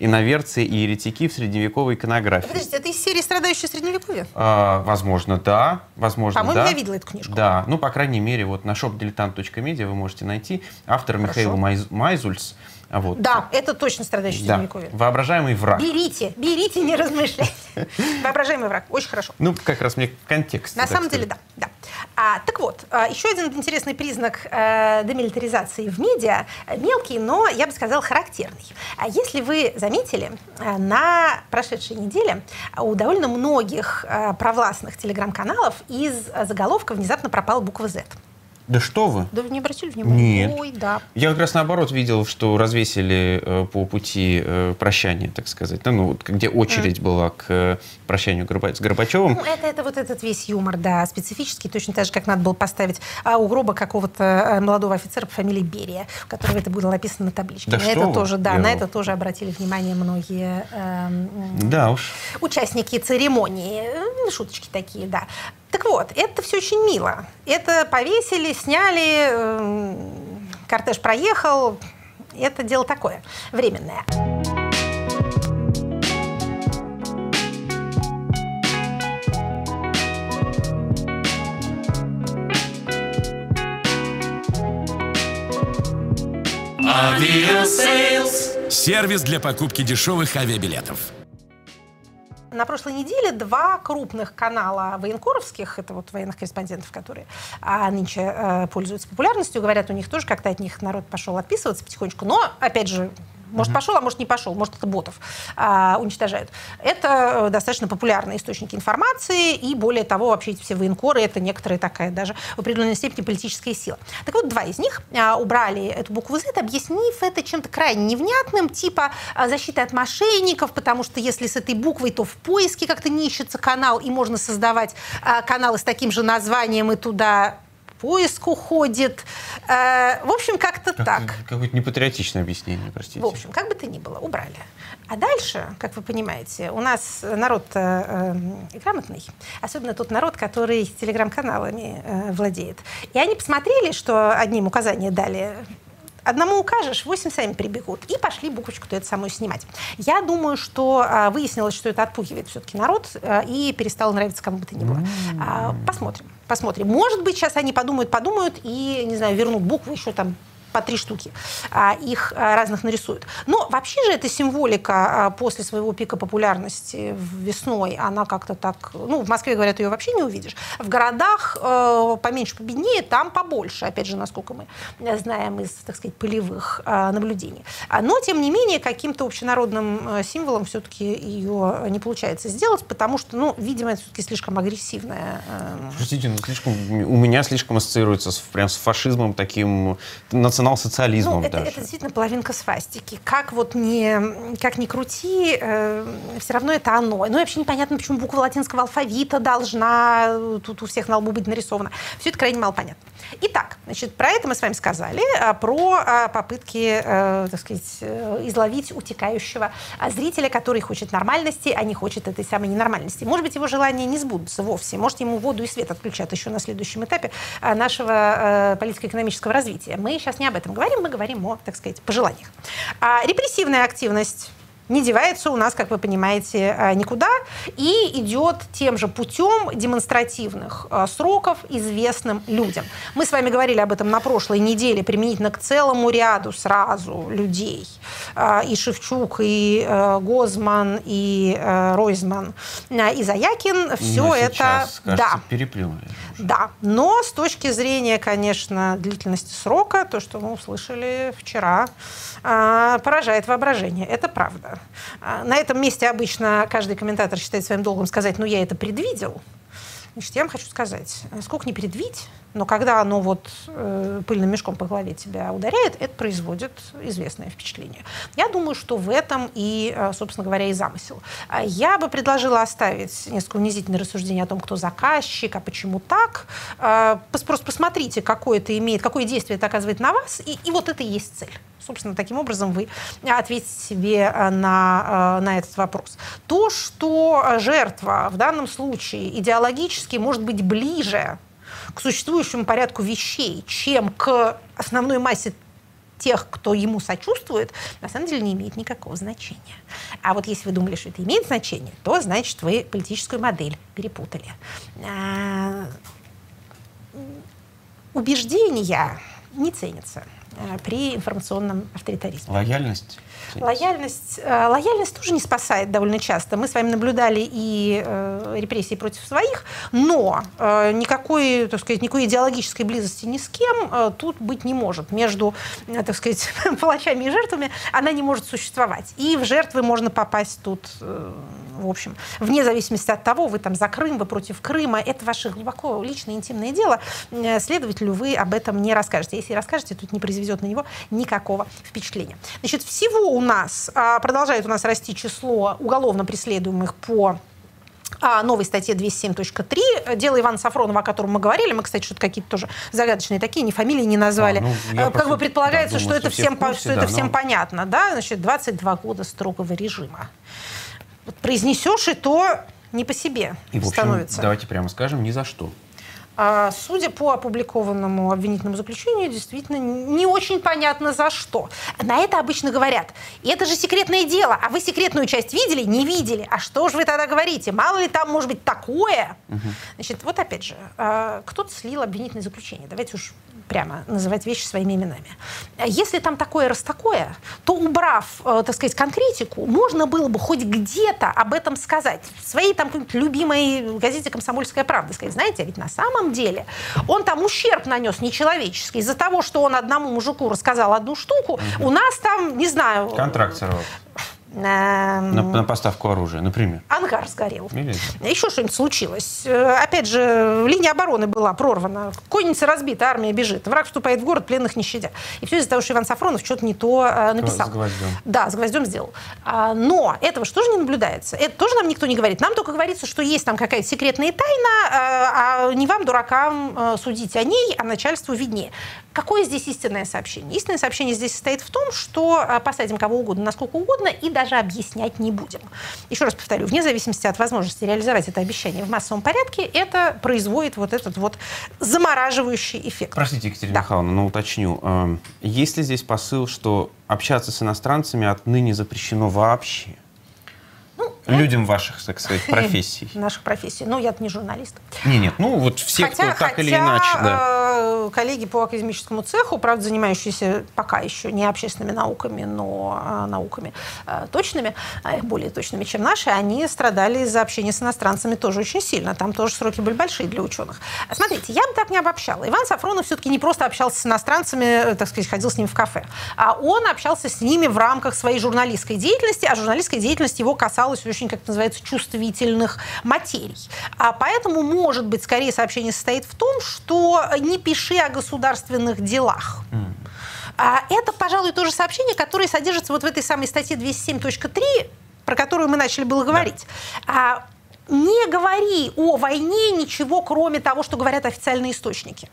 иноверцы и еретики в средневековой иконографии. Подождите, это из серии «Страдающие средневековье»? А, возможно, да. Возможно, По-моему, да. я видела эту книжку. Да, ну, по крайней мере, вот на shopdiletant.media вы можете найти. Автор Хорошо. Михаил Майз, Майзульс. А вот. Да, это точно страдающий да. средневековье. Воображаемый враг. Берите, берите, не размышляйте. Воображаемый враг, очень хорошо. Ну, как раз мне контекст. На самом деле, да. да. А, так вот, а, еще один интересный признак э, демилитаризации в медиа, мелкий, но, я бы сказала, характерный. А если вы заметили, э, на прошедшей неделе у довольно многих э, провластных телеграм-каналов из заголовка внезапно пропала буква «Z». Да что вы? Да вы не обратили внимания? Нет. Ой, да. Я как раз наоборот видел, что развесили э, по пути э, прощания, так сказать. Ну, вот, где очередь mm. была к э, прощанию Горба... с Горбачевым. Ну, это, это вот этот весь юмор, да, специфический, точно так же, как надо было поставить а, у гроба какого-то э, молодого офицера по фамилии Берия, у которого это было написано на табличке. Да на это вы? тоже, да, Я... на это тоже обратили внимание многие э, да уж. участники церемонии. Шуточки такие, да. Так вот, это все очень мило. Это повесили, сняли, э, кортеж проехал. Это дело такое, временное. Авиасейлс. Сервис для покупки дешевых авиабилетов. На прошлой неделе два крупных канала военкоровских, это вот военных корреспондентов, которые а, нынче э, пользуются популярностью, говорят, у них тоже как-то от них народ пошел отписываться потихонечку. Но, опять же, может, пошел, а может, не пошел. Может, это ботов а, уничтожают. Это э, достаточно популярные источники информации, и более того, вообще эти все военкоры, это некоторая такая даже в определенной степени политическая сила. Так вот, два из них а, убрали эту букву Z, объяснив это чем-то крайне невнятным, типа а, защиты от мошенников, потому что если с этой буквой, то в поиске как-то не ищется канал, и можно создавать а, каналы с таким же названием, и туда поиск уходит. Э, в общем, как-то как, так. Какое-то непатриотичное объяснение, простите. В общем, как бы то ни было, убрали. А дальше, как вы понимаете, у нас народ э, э, грамотный, особенно тот народ, который телеграм-каналами э, владеет. И они посмотрели, что одним указания дали Одному укажешь, восемь сами прибегут. И пошли буквочку-то эту самую снимать. Я думаю, что а, выяснилось, что это отпугивает все-таки народ а, и перестало нравиться кому бы то ни было. А, посмотрим. Посмотрим. Может быть, сейчас они подумают, подумают и, не знаю, вернут букву еще там по три штуки а, их а, разных нарисуют. Но вообще же эта символика а, после своего пика популярности весной, она как-то так... Ну, в Москве, говорят, ее вообще не увидишь. В городах э, поменьше, победнее, там побольше, опять же, насколько мы знаем из, так сказать, полевых наблюдений. Но, тем не менее, каким-то общенародным символом все-таки ее не получается сделать, потому что, ну, видимо, это все-таки слишком агрессивная. Простите, ну, слишком, у меня слишком ассоциируется с, прям с фашизмом таким, национал-социализмом ну, это, даже. Это действительно половинка свастики. Как вот не, как ни крути, э, все равно это оно. Ну и вообще непонятно, почему буква латинского алфавита должна тут у всех на лбу быть нарисована. Все это крайне мало понятно. Итак, значит, про это мы с вами сказали, а, про а, попытки, э, так сказать, э, изловить утекающего зрителя, который хочет нормальности, а не хочет этой самой ненормальности. Может быть, его желания не сбудутся вовсе. Может, ему воду и свет отключат еще на следующем этапе нашего политико-экономического развития. Мы сейчас не об этом говорим, мы говорим о, так сказать, пожеланиях. Репрессивная активность не девается у нас, как вы понимаете, э, никуда и идет тем же путем демонстративных э, сроков известным людям. Мы с вами говорили об этом на прошлой неделе применительно к целому ряду сразу людей. Э, и Шевчук, и Гозман, и Ройзман, и Заякин. Все Но это... Сейчас, кажется, да. переплюнули. Да, но с точки зрения, конечно, длительности срока, то, что мы услышали вчера, поражает воображение. Это правда. А, на этом месте обычно каждый комментатор считает своим долгом сказать, ну я это предвидел. Значит, я вам хочу сказать, сколько не предвидеть, но когда оно вот э, пыльным мешком по голове тебя ударяет, это производит известное впечатление. Я думаю, что в этом и, э, собственно говоря, и замысел. А я бы предложила оставить несколько унизительное рассуждение о том, кто заказчик, а почему так. Э, просто посмотрите, какое это имеет, какое действие это оказывает на вас, и, и вот это и есть цель. Собственно, таким образом вы ответите себе э, на, э, на этот вопрос. То, что жертва в данном случае идеологически может быть ближе к существующему порядку вещей, чем к основной массе тех, кто ему сочувствует, на самом деле не имеет никакого значения. А вот если вы думали, что это имеет значение, то значит вы политическую модель перепутали. А, убеждения не ценятся. Э, при информационном авторитаризме. Лояльность? Лояльность, э, лояльность тоже не спасает довольно часто. Мы с вами наблюдали и э, репрессии против своих, но э, никакой, так сказать, никакой идеологической близости ни с кем тут быть не может. Между, так сказать, палачами и жертвами она не может существовать. И в жертвы можно попасть тут, в общем, вне зависимости от того, вы там за Крым, вы против Крыма, это ваше глубоко личное интимное дело. Э, следователю вы об этом не расскажете. Если расскажете, тут не произведет на него никакого впечатления. Значит, всего у нас а, продолжает у нас расти число уголовно преследуемых по а, новой статье 207.3. Дело Ивана Сафронова, о котором мы говорили. Мы, кстати, что-то какие-то тоже загадочные такие, ни фамилии не назвали. А, ну, как бы предполагается, да, думаю, что, это всем, курсе, что да, это всем но... понятно. Да? Значит, 22 года строгого режима. Вот произнесешь, и то не по себе и, в общем, становится. Давайте прямо скажем, ни за что. А, судя по опубликованному обвинительному заключению, действительно не очень понятно за что. На это обычно говорят. И это же секретное дело, а вы секретную часть видели? Не видели. А что же вы тогда говорите? Мало ли там может быть такое? Угу. Значит, вот опять же, а, кто-то слил обвинительное заключение. Давайте уж прямо называть вещи своими именами. Если там такое раз такое, то убрав, э, так сказать, конкретику, можно было бы хоть где-то об этом сказать. В своей там любимой газете «Комсомольская правда» сказать, знаете, ведь на самом деле он там ущерб нанес нечеловеческий из-за того, что он одному мужику рассказал одну штуку, угу. у нас там, не знаю... Контракт сорвал. На, на поставку оружия, например. Ангар сгорел. Или... Еще что-нибудь случилось. Э, опять же, линия обороны была прорвана. Конница разбита, армия бежит. Враг вступает в город, пленных не щадя. И все из-за того, что Иван Сафронов что-то не то э, написал. С гвоздем. Да, с гвоздем сделал. А, но этого что же не наблюдается? Это тоже нам никто не говорит. Нам только говорится, что есть там какая-то секретная тайна, а, а не вам, дуракам, э, судить о ней, а начальству виднее. Какое здесь истинное сообщение? Истинное сообщение здесь состоит в том, что посадим кого угодно, насколько угодно, и даже объяснять не будем. Еще раз повторю, вне зависимости от возможности реализовать это обещание в массовом порядке, это производит вот этот вот замораживающий эффект. Простите, Екатерина да. Михайловна, но уточню. Эм, есть ли здесь посыл, что общаться с иностранцами отныне запрещено вообще? Ну, Людям ваших, так сказать, профессий. Наших профессий. Ну, я не журналист. Не, нет, ну вот все, хотя, кто так хотя, или иначе, да. Э, коллеги по академическому цеху, правда, занимающиеся пока еще не общественными науками, но э, науками э, точными, более точными, чем наши, они страдали из-за общения с иностранцами тоже очень сильно. Там тоже сроки были большие для ученых. Смотрите, я бы так не обобщала. Иван Сафронов все-таки не просто общался с иностранцами, так сказать, ходил с ними в кафе, а он общался с ними в рамках своей журналистской деятельности, а журналистская деятельность его касалась очень, как это называется, чувствительных материй. А поэтому, может быть, скорее сообщение состоит в том, что не пиши о государственных делах. Mm. А это, пожалуй, то же сообщение, которое содержится вот в этой самой статье 207.3, про которую мы начали было говорить. Да. А, не говори о войне ничего, кроме того, что говорят официальные источники.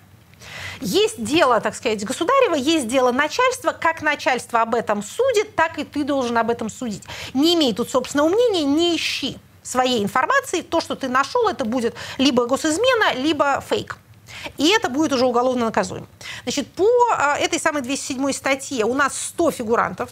Есть дело, так сказать, государева, есть дело начальства. Как начальство об этом судит, так и ты должен об этом судить. Не имей тут собственного мнения, не ищи своей информации. То, что ты нашел, это будет либо госизмена, либо фейк. И это будет уже уголовно наказуемо. Значит, по а, этой самой 207 статье у нас 100 фигурантов,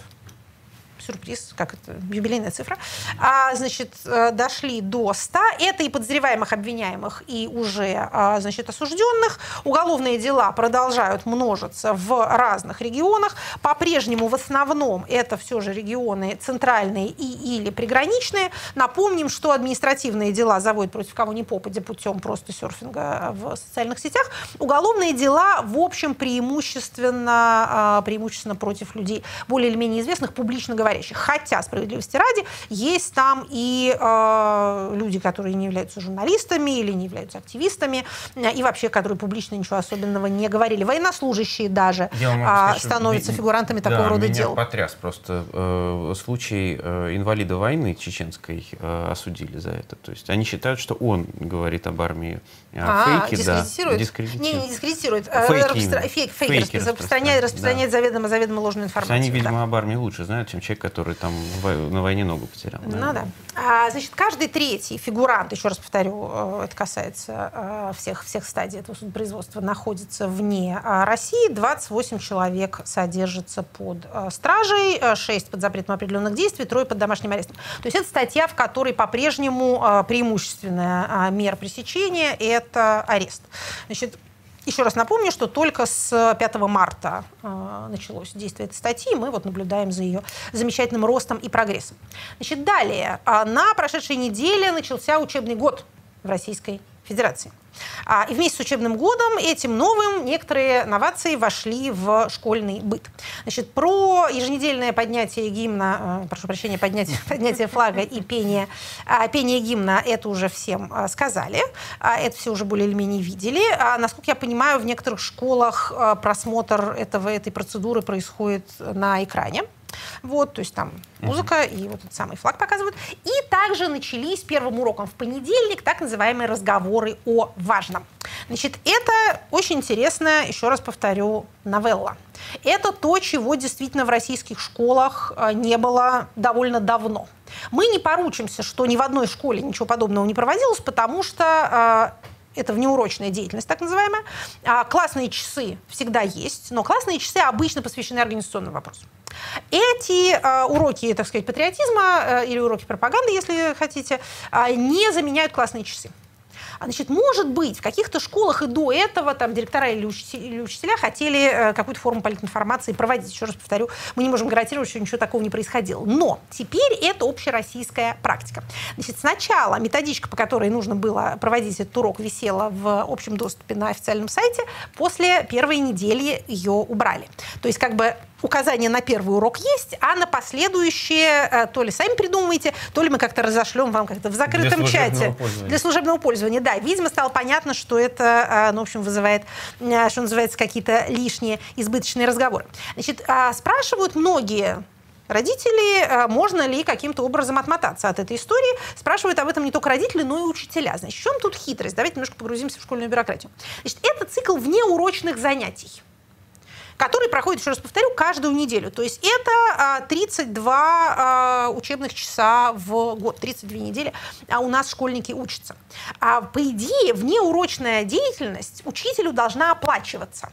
сюрприз, как это, юбилейная цифра, а, значит, э, дошли до 100. Это и подозреваемых, обвиняемых, и уже, а, значит, осужденных. Уголовные дела продолжают множиться в разных регионах. По-прежнему в основном это все же регионы центральные и или приграничные. Напомним, что административные дела заводят против кого ни попадя путем просто серфинга в социальных сетях. Уголовные дела, в общем, преимущественно, а, преимущественно против людей более или менее известных, публично говоря говорящих. Хотя, справедливости ради, есть там и э, люди, которые не являются журналистами или не являются активистами, э, и вообще, которые публично ничего особенного не говорили. Военнослужащие даже э, становятся фигурантами да, такого рода меня дел. потряс просто э, случай э, инвалида войны чеченской э, осудили за это. То есть они считают, что он говорит об армии а, фейки, дискредитирует? да. Дискредитирует. Не, не дискредитирует. Фейки, Распростра... фейк, фейк, фейки распространяет, распространяет да. заведомо, заведомо ложную информацию. Они, видимо, об армии лучше знают, чем человек, который там на войне ногу потерял. Ну да. А, значит, каждый третий фигурант, еще раз повторю, э, это касается э, всех, всех стадий этого судопроизводства, находится вне а, России. 28 человек содержатся под э, стражей, 6 под запретом определенных действий, трое под домашним арестом. То есть это статья, в которой по-прежнему преимущественная мера пресечения – это арест. Значит, еще раз напомню, что только с 5 марта э, началось действие этой статьи, мы вот наблюдаем за ее замечательным ростом и прогрессом. Значит, далее, э, на прошедшей неделе начался учебный год в Российской Федерации. А, и вместе с учебным годом этим новым некоторые новации вошли в школьный быт. Значит, про еженедельное поднятие гимна, э, прошу прощения, поднятие, поднятие флага и пение, а, пение гимна, это уже всем э, сказали. А, это все уже более или менее видели. Насколько я понимаю, в некоторых школах э, просмотр этого, этой процедуры происходит на экране. Вот, то есть там музыка uh-huh. и вот этот самый флаг показывают. И также начались первым уроком в понедельник так называемые разговоры о важном. Значит, это очень интересная, еще раз повторю, новелла. Это то, чего действительно в российских школах э, не было довольно давно. Мы не поручимся, что ни в одной школе ничего подобного не проводилось, потому что э, это внеурочная деятельность, так называемая. А классные часы всегда есть, но классные часы обычно посвящены организационным вопросам. Эти э, уроки, так сказать, патриотизма э, или уроки пропаганды, если хотите, э, не заменяют классные часы. А, значит, может быть, в каких-то школах и до этого там директора или учителя, хотели э, какую-то форму политинформации проводить. Еще раз повторю, мы не можем гарантировать, что ничего такого не происходило. Но теперь это общероссийская практика. Значит, сначала методичка, по которой нужно было проводить этот урок, висела в общем доступе на официальном сайте. После первой недели ее убрали. То есть как бы указания на первый урок есть, а на последующие э, то ли сами придумываете, то ли мы как-то разошлем вам как-то в закрытом для чате. Для служебного пользования, да. Видимо, стало понятно, что это, э, ну, в общем, вызывает, э, что называется, какие-то лишние избыточные разговоры. Значит, а, спрашивают многие Родители, можно ли каким-то образом отмотаться от этой истории? Спрашивают об этом не только родители, но и учителя. Значит, в чем тут хитрость? Давайте немножко погрузимся в школьную бюрократию. Значит, это цикл внеурочных занятий который проходит, еще раз повторю, каждую неделю. То есть это 32 а, а, учебных часа в год, 32 недели, а у нас школьники учатся. А по идее, внеурочная деятельность учителю должна оплачиваться.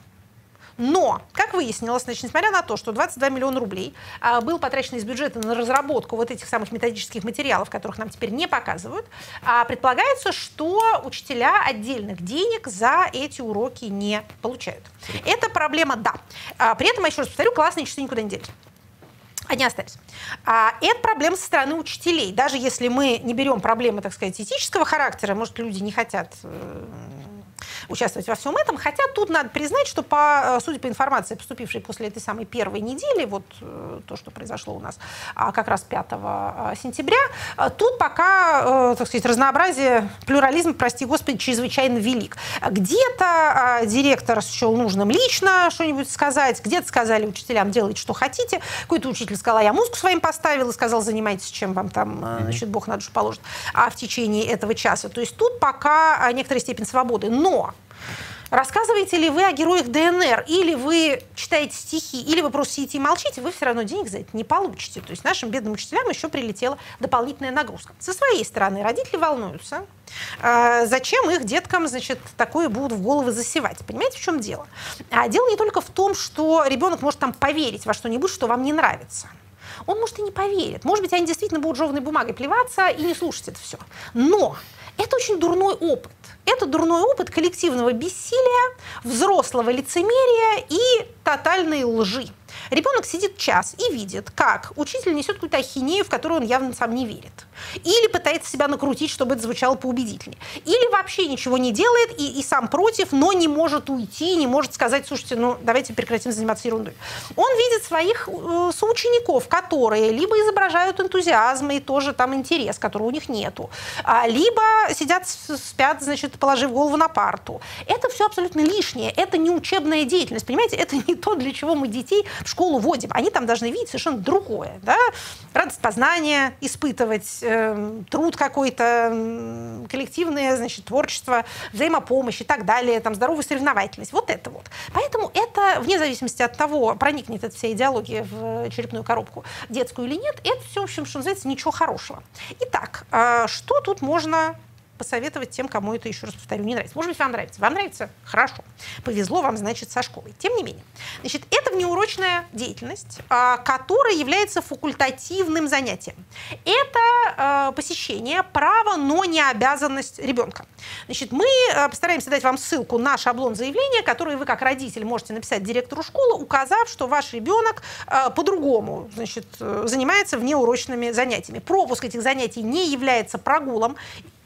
Но, как выяснилось, значит, несмотря на то, что 22 миллиона рублей а, был потрачено из бюджета на разработку вот этих самых методических материалов, которых нам теперь не показывают, а, предполагается, что учителя отдельных денег за эти уроки не получают. Это проблема, да. А, при этом, я еще раз повторю, классные часы никуда не делись. Они остались. А, это проблема со стороны учителей. Даже если мы не берем проблемы, так сказать, этического характера, может, люди не хотят э, участвовать во всем этом. Хотя тут надо признать, что, по, э, судя по информации, поступившей после этой самой первой недели, вот э, то, что произошло у нас а, как раз 5 э, сентября, тут пока, так сказать, разнообразие, плюрализм, прости господи, чрезвычайно велик. Где-то а, директор счел нужным лично что-нибудь сказать, где-то сказали учителям, делайте, что хотите. Какой-то учитель сказал, а я музыку своим поставил и сказал, занимайтесь, чем вам там, значит, Бог на душу положит, а в течение этого часа. То есть тут пока некоторая степень свободы. Но Рассказываете ли вы о героях ДНР, или вы читаете стихи, или вы просто сидите и молчите, вы все равно денег за это не получите. То есть нашим бедным учителям еще прилетела дополнительная нагрузка. Со своей стороны родители волнуются, э, зачем их деткам, значит, такое будут в головы засевать. Понимаете, в чем дело? А дело не только в том, что ребенок может там поверить во что-нибудь, что вам не нравится. Он, может, и не поверит. Может быть, они действительно будут жеванной бумагой плеваться и не слушать это все. Но это очень дурной опыт. Это дурной опыт коллективного бессилия, взрослого лицемерия и тотальной лжи. Ребенок сидит час и видит, как учитель несет какую-то ахинею, в которую он явно сам не верит. Или пытается себя накрутить, чтобы это звучало поубедительнее. Или вообще ничего не делает и, и сам против, но не может уйти, не может сказать, слушайте, ну давайте прекратим заниматься ерундой. Он видит своих э, соучеников, которые либо изображают энтузиазм и тоже там интерес, которого у них нету, а, либо сидят, спят, значит, положив голову на парту. Это все абсолютно лишнее. Это не учебная деятельность, понимаете? Это не то, для чего мы детей в школу водим. Они там должны видеть совершенно другое. Да? Радость познания, испытывать, э, труд какой-то, э, коллективное значит, творчество, взаимопомощь и так далее, там, здоровая соревновательность. Вот это вот. Поэтому это, вне зависимости от того, проникнет эта вся идеология в черепную коробку детскую или нет, это все, в общем, что называется, ничего хорошего. Итак, э, что тут можно посоветовать тем, кому это, еще раз повторю, не нравится. Может быть, вам нравится. Вам нравится? Хорошо. Повезло вам, значит, со школой. Тем не менее. Значит, это внеурочная деятельность, а, которая является факультативным занятием. Это а, посещение права, но не обязанность ребенка. Значит, мы а, постараемся дать вам ссылку на шаблон заявления, который вы как родитель можете написать директору школы, указав, что ваш ребенок по-другому значит, занимается внеурочными занятиями. Пропуск этих занятий не является прогулом,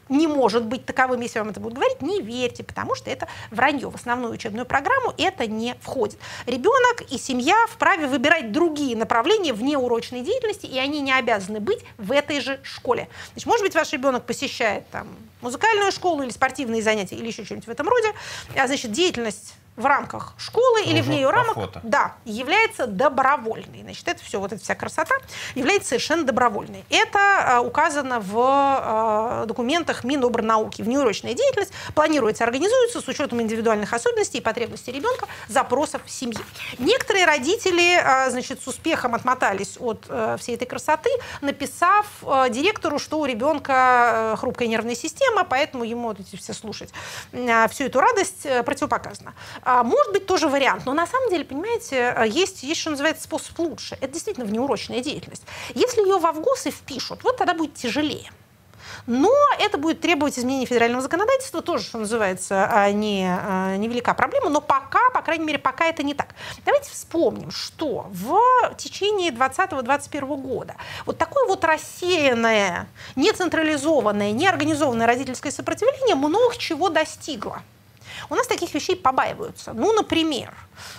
не может быть таковым, если вам это будут говорить, не верьте, потому что это вранье. В основную учебную программу это не входит. Ребенок и семья вправе выбирать другие направления вне урочной деятельности, и они не обязаны быть в этой же школе. Значит, может быть, ваш ребенок посещает там, музыкальную школу или спортивные занятия, или еще что-нибудь в этом роде, а значит, деятельность в рамках школы или в нее рамок, фото. да, является добровольной. Значит, это все, вот эта вся красота является совершенно добровольной. Это э, указано в э, документах Минобрнауки. Внеурочная деятельность планируется, организуется с учетом индивидуальных особенностей и потребностей ребенка, запросов семьи. Некоторые родители, э, значит, с успехом отмотались от э, всей этой красоты, написав э, директору, что у ребенка хрупкая нервная система, поэтому ему вот эти все слушать э, всю эту радость э, противопоказано. А, может быть, тоже вариант. Но на самом деле, понимаете, э, есть, есть что называется способ лучше. Это действительно внеурочная деятельность. Если ее в ВГОСы впишут, вот тогда будет тяжелее. Но это будет требовать изменения федерального законодательства, тоже, что называется, а, не, а, невелика проблема, но пока, по крайней мере, пока это не так. Давайте вспомним, что в течение 2020-2021 года вот такое вот рассеянное, нецентрализованное, неорганизованное родительское сопротивление много чего достигло. У нас таких вещей побаиваются. Ну, например,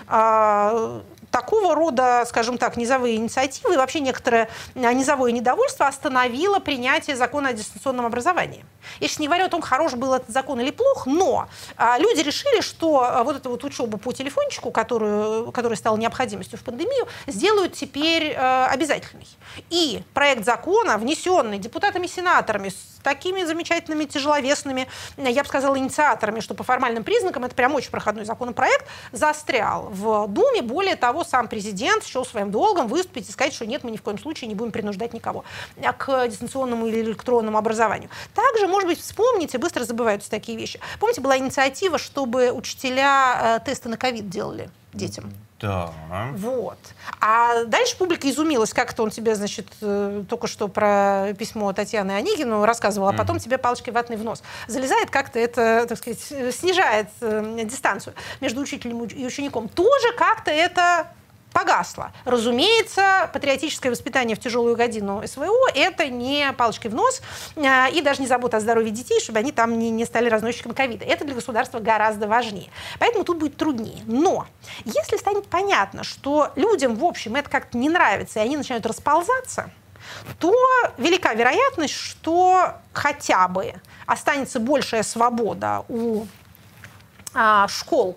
а, такого рода, скажем так, низовые инициативы и вообще некоторое а, низовое недовольство остановило принятие закона о дистанционном образовании. Я сейчас не говорю о том, хорош был этот закон или плох, но а, люди решили, что а, вот эту вот учебу по телефончику, которую, которая стала необходимостью в пандемию, сделают теперь а, обязательной. И проект закона, внесенный депутатами-сенаторами с такими замечательными тяжеловесными, я бы сказала, инициаторами, что по формальным признакам это прям очень проходной законопроект, застрял в Думе. Более того, сам президент счел своим долгом выступить и сказать, что нет, мы ни в коем случае не будем принуждать никого к дистанционному или электронному образованию. Также может быть, вспомните, быстро забываются такие вещи. Помните, была инициатива, чтобы учителя э, тесты на ковид делали? детям. Да. Вот. А дальше публика изумилась, как это он тебе, значит, э, только что про письмо Татьяны Онегину рассказывал, а потом тебе палочкой ватный в нос. Залезает как-то это, так сказать, снижает э, дистанцию между учителем и учеником. Тоже как-то это погасло. Разумеется, патриотическое воспитание в тяжелую годину СВО – это не палочки в нос э, и даже не забота о здоровье детей, чтобы они там не, не стали разносчиками ковида. Это для государства гораздо важнее. Поэтому тут будет труднее. Но если станет понятно, что людям, в общем, это как-то не нравится, и они начинают расползаться, то велика вероятность, что хотя бы останется большая свобода у а, школ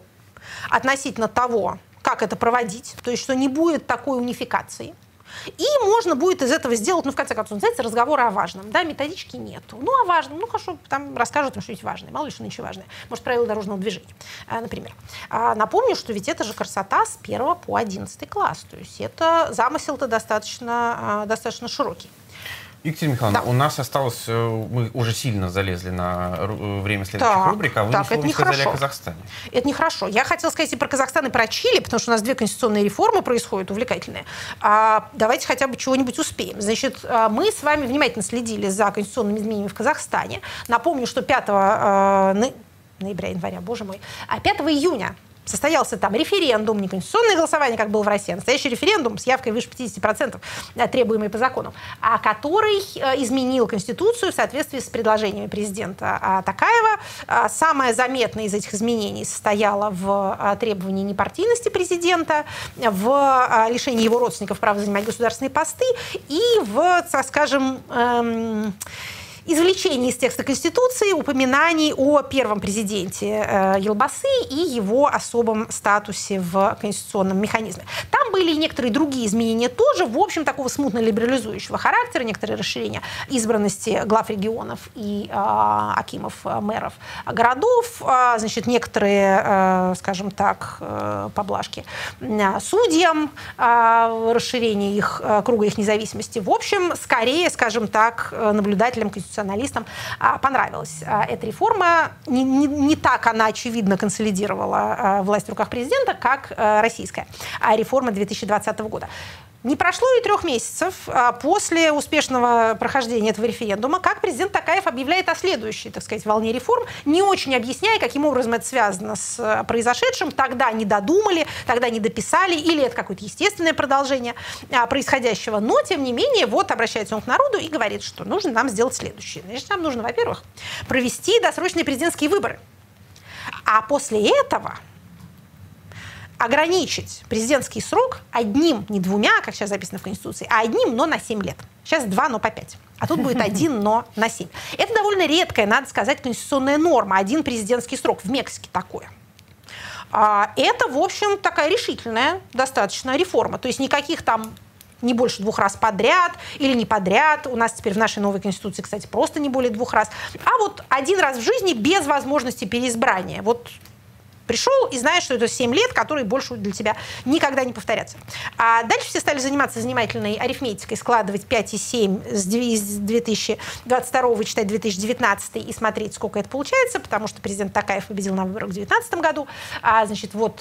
относительно того, как это проводить, то есть что не будет такой унификации. И можно будет из этого сделать, ну, в конце концов, знаете, разговоры о важном. Да, методички нету. Ну, о важном. Ну, хорошо, там расскажут им что-нибудь важное. Мало ли что ничего важное. Может, правила дорожного движения, а, например. А, напомню, что ведь это же красота с 1 по 11 класс. То есть это замысел-то достаточно, а, достаточно широкий. Екатерина Михайловна, да. у нас осталось, э, мы уже сильно залезли на время следующих так, рубрик, а вы так, это не сказали хорошо. о Казахстане. Это нехорошо. Я хотела сказать и про Казахстан, и про Чили, потому что у нас две конституционные реформы происходят увлекательные. А, давайте хотя бы чего-нибудь успеем. Значит, а, мы с вами внимательно следили за конституционными изменениями в Казахстане. Напомню, что 5 э, ноября, января, боже мой, а 5 июня состоялся там референдум, не конституционное голосование, как было в России, а настоящий референдум с явкой выше 50%, э, требуемый по закону, а который э, изменил Конституцию в соответствии с предложениями президента Такаева. А, самое заметное из этих изменений состояло в требовании непартийности президента, в лишении его родственников права занимать государственные посты и в, скажем, эм, извлечение из текста Конституции упоминаний о первом президенте э, Елбасы и его особом статусе в конституционном механизме. Там были и некоторые другие изменения тоже, в общем, такого смутно либерализующего характера, некоторые расширения избранности глав регионов и э, акимов, мэров городов, э, значит, некоторые, э, скажем так, э, поблажки э, судьям, э, расширение их, э, круга их независимости. В общем, скорее, скажем так, э, наблюдателям конституционного конституционалистам а, понравилась а, эта реформа. Не, не, не так она, очевидно, консолидировала а, власть в руках президента, как российская реформа 2020 года. Не прошло и трех месяцев а, после успешного прохождения этого референдума, как президент Такаев объявляет о следующей, так сказать, волне реформ, не очень объясняя, каким образом это связано с а, произошедшим. Тогда не додумали, тогда не дописали, или это какое-то естественное продолжение а, происходящего. Но, тем не менее, вот обращается он к народу и говорит, что нужно нам сделать следующее. Значит, нам нужно, во-первых, провести досрочные президентские выборы. А после этого ограничить президентский срок одним, не двумя, как сейчас записано в Конституции, а одним, но на 7 лет. Сейчас два, но по 5. А тут будет один, но на 7. Это довольно редкая, надо сказать, конституционная норма. Один президентский срок. В Мексике такое. А, это, в общем, такая решительная достаточно реформа. То есть никаких там не больше двух раз подряд или не подряд. У нас теперь в нашей новой Конституции, кстати, просто не более двух раз. А вот один раз в жизни без возможности переизбрания. Вот пришел и знаешь, что это 7 лет, которые больше для тебя никогда не повторятся. А дальше все стали заниматься занимательной арифметикой, складывать 5 и 7 с 2022 читать 2019 и смотреть, сколько это получается, потому что президент Такаев победил на выборах в 2019 году. А, значит, вот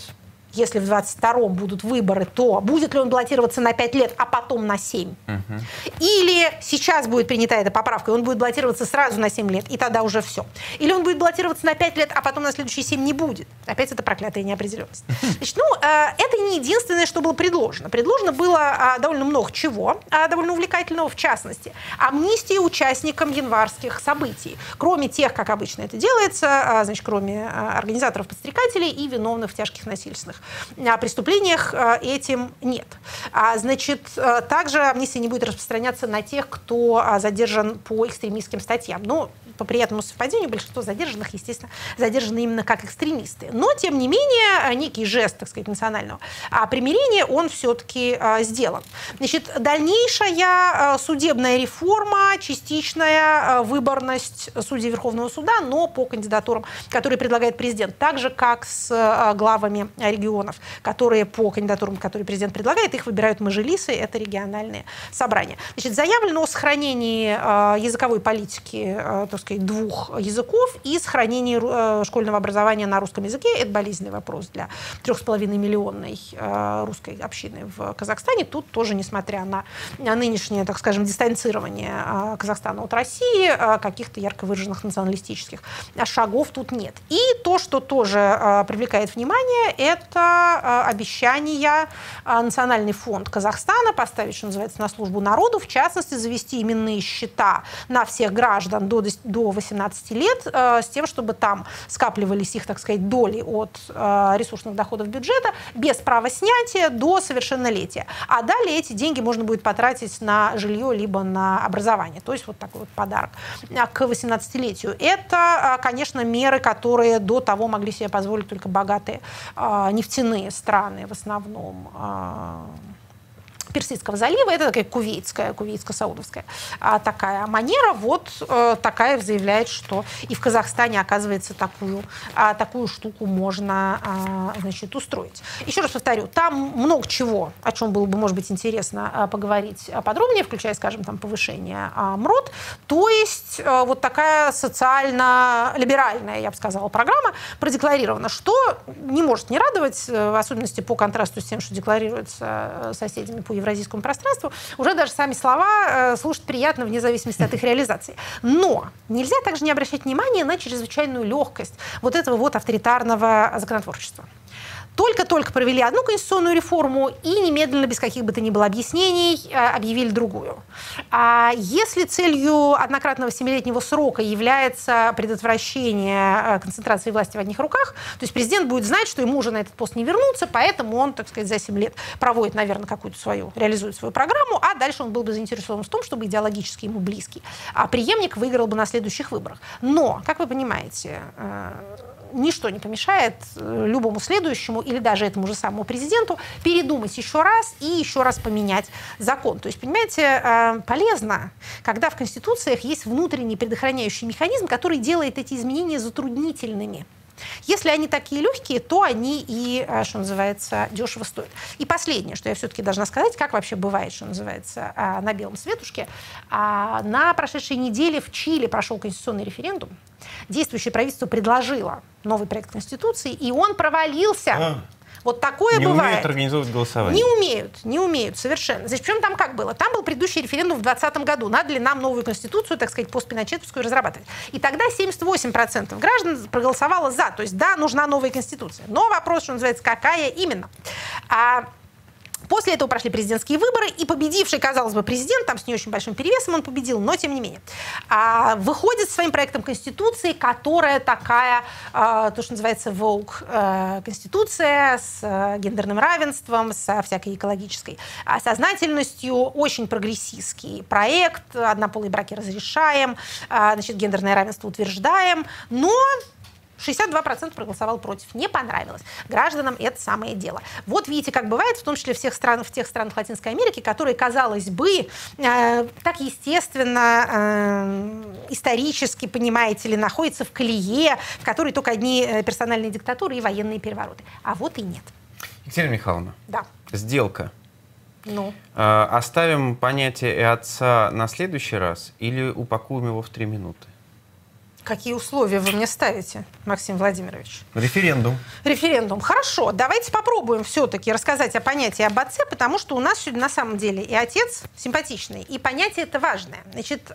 если в 22-м будут выборы, то будет ли он баллотироваться на 5 лет, а потом на 7? Угу. Или сейчас будет принята эта поправка, и он будет баллотироваться сразу на 7 лет, и тогда уже все. Или он будет баллотироваться на 5 лет, а потом на следующие 7 не будет. Опять это проклятая неопределенность. Значит, ну, э, это не единственное, что было предложено. Предложено было э, довольно много чего, э, довольно увлекательного, в частности, амнистия участникам январских событий. Кроме тех, как обычно это делается, значит, кроме организаторов-подстрекателей и виновных в тяжких насильственных о преступлениях э, этим нет. А, значит, э, также амнистия не будет распространяться на тех, кто а, задержан по экстремистским статьям. Но по приятному совпадению большинство задержанных, естественно, задержаны именно как экстремисты. Но, тем не менее, некий жест, так сказать, национального а примирения, он все-таки сделан. Значит, дальнейшая судебная реформа, частичная выборность судей Верховного суда, но по кандидатурам, которые предлагает президент, так же, как с главами регионов, которые по кандидатурам, которые президент предлагает, их выбирают мажилисы, это региональные собрания. Значит, заявлено о сохранении языковой политики, так сказать, двух языков и сохранение э, школьного образования на русском языке. Это болезненный вопрос для трех с половиной миллионной э, русской общины в Казахстане. Тут тоже, несмотря на нынешнее, так скажем, дистанцирование э, Казахстана от России, каких-то ярко выраженных националистических шагов тут нет. И то, что тоже привлекает внимание, это обещание Национальный фонд Казахстана поставить, что называется, на службу народу, в частности, завести именные счета на всех граждан до, до 18 лет э, с тем, чтобы там скапливались их, так сказать, доли от э, ресурсных доходов бюджета без права снятия до совершеннолетия. А далее эти деньги можно будет потратить на жилье либо на образование. То есть вот такой вот подарок э, к 18-летию. Это, э, конечно, меры, которые до того могли себе позволить только богатые э, нефтяные страны в основном. Э, Персидского залива. Это такая кувейтская, кувейтско-саудовская а, такая манера. Вот э, такая заявляет, что и в Казахстане, оказывается, такую, а, такую штуку можно а, значит, устроить. Еще раз повторю, там много чего, о чем было бы, может быть, интересно а, поговорить подробнее, включая, скажем, там, повышение а, МРОД. То есть а, вот такая социально-либеральная, я бы сказала, программа продекларирована, что не может не радовать, в особенности по контрасту с тем, что декларируется соседями по евразийскому пространству, уже даже сами слова э, слушать приятно вне зависимости от их реализации. Но нельзя также не обращать внимания на чрезвычайную легкость вот этого вот авторитарного законотворчества только-только провели одну конституционную реформу и немедленно, без каких бы то ни было объяснений, э, объявили другую. А если целью однократного семилетнего срока является предотвращение э, концентрации власти в одних руках, то есть президент будет знать, что ему уже на этот пост не вернуться, поэтому он, так сказать, за 7 лет проводит, наверное, какую-то свою, реализует свою программу, а дальше он был бы заинтересован в том, чтобы идеологически ему близкий а преемник выиграл бы на следующих выборах. Но, как вы понимаете, э, ничто не помешает э, любому следующему или даже этому же самому президенту передумать еще раз и еще раз поменять закон. То есть, понимаете, э, полезно, когда в конституциях есть внутренний предохраняющий механизм, который делает эти изменения затруднительными. Если они такие легкие, то они и, э, что называется, дешево стоят. И последнее, что я все-таки должна сказать, как вообще бывает, что называется, на белом светушке. А, на прошедшей неделе в Чили прошел конституционный референдум, действующее правительство предложило новый проект Конституции, и он провалился. А. Вот такое не бывает. Не умеют организовывать голосование. Не умеют, не умеют совершенно. Значит, причем там как было? Там был предыдущий референдум в 2020 году. Надо ли нам новую конституцию, так сказать, постпиночетовскую разрабатывать? И тогда 78% граждан проголосовало за. То есть, да, нужна новая конституция. Но вопрос, что называется, какая именно? А После этого прошли президентские выборы, и победивший, казалось бы, президент, там с не очень большим перевесом он победил, но тем не менее, а, выходит своим проектом Конституции, которая такая, а, то, что называется, Vogue э, Конституция с гендерным равенством, со всякой экологической сознательностью, очень прогрессистский проект, однополые браки разрешаем, а, значит, гендерное равенство утверждаем, но 62% проголосовал против. Не понравилось. Гражданам это самое дело. Вот видите, как бывает, в том числе в, всех стран, в тех странах Латинской Америки, которые, казалось бы, э, так естественно, э, исторически, понимаете ли, находятся в колее, в которой только одни э, персональные диктатуры и военные перевороты. А вот и нет. Екатерина Михайловна. Да. Сделка. Ну. Э, оставим понятие и отца на следующий раз или упакуем его в три минуты? Какие условия вы мне ставите, Максим Владимирович? Референдум. Референдум. Хорошо, давайте попробуем все-таки рассказать о понятии об отце, потому что у нас сегодня на самом деле и отец симпатичный, и понятие это важное. Значит,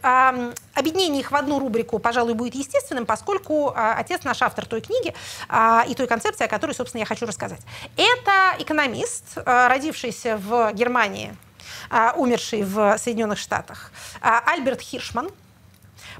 объединение их в одну рубрику, пожалуй, будет естественным, поскольку а, отец наш автор той книги а, и той концепции, о которой, собственно, я хочу рассказать. Это экономист, а, родившийся в Германии, умерший в Соединенных Штатах, Альберт Хиршман.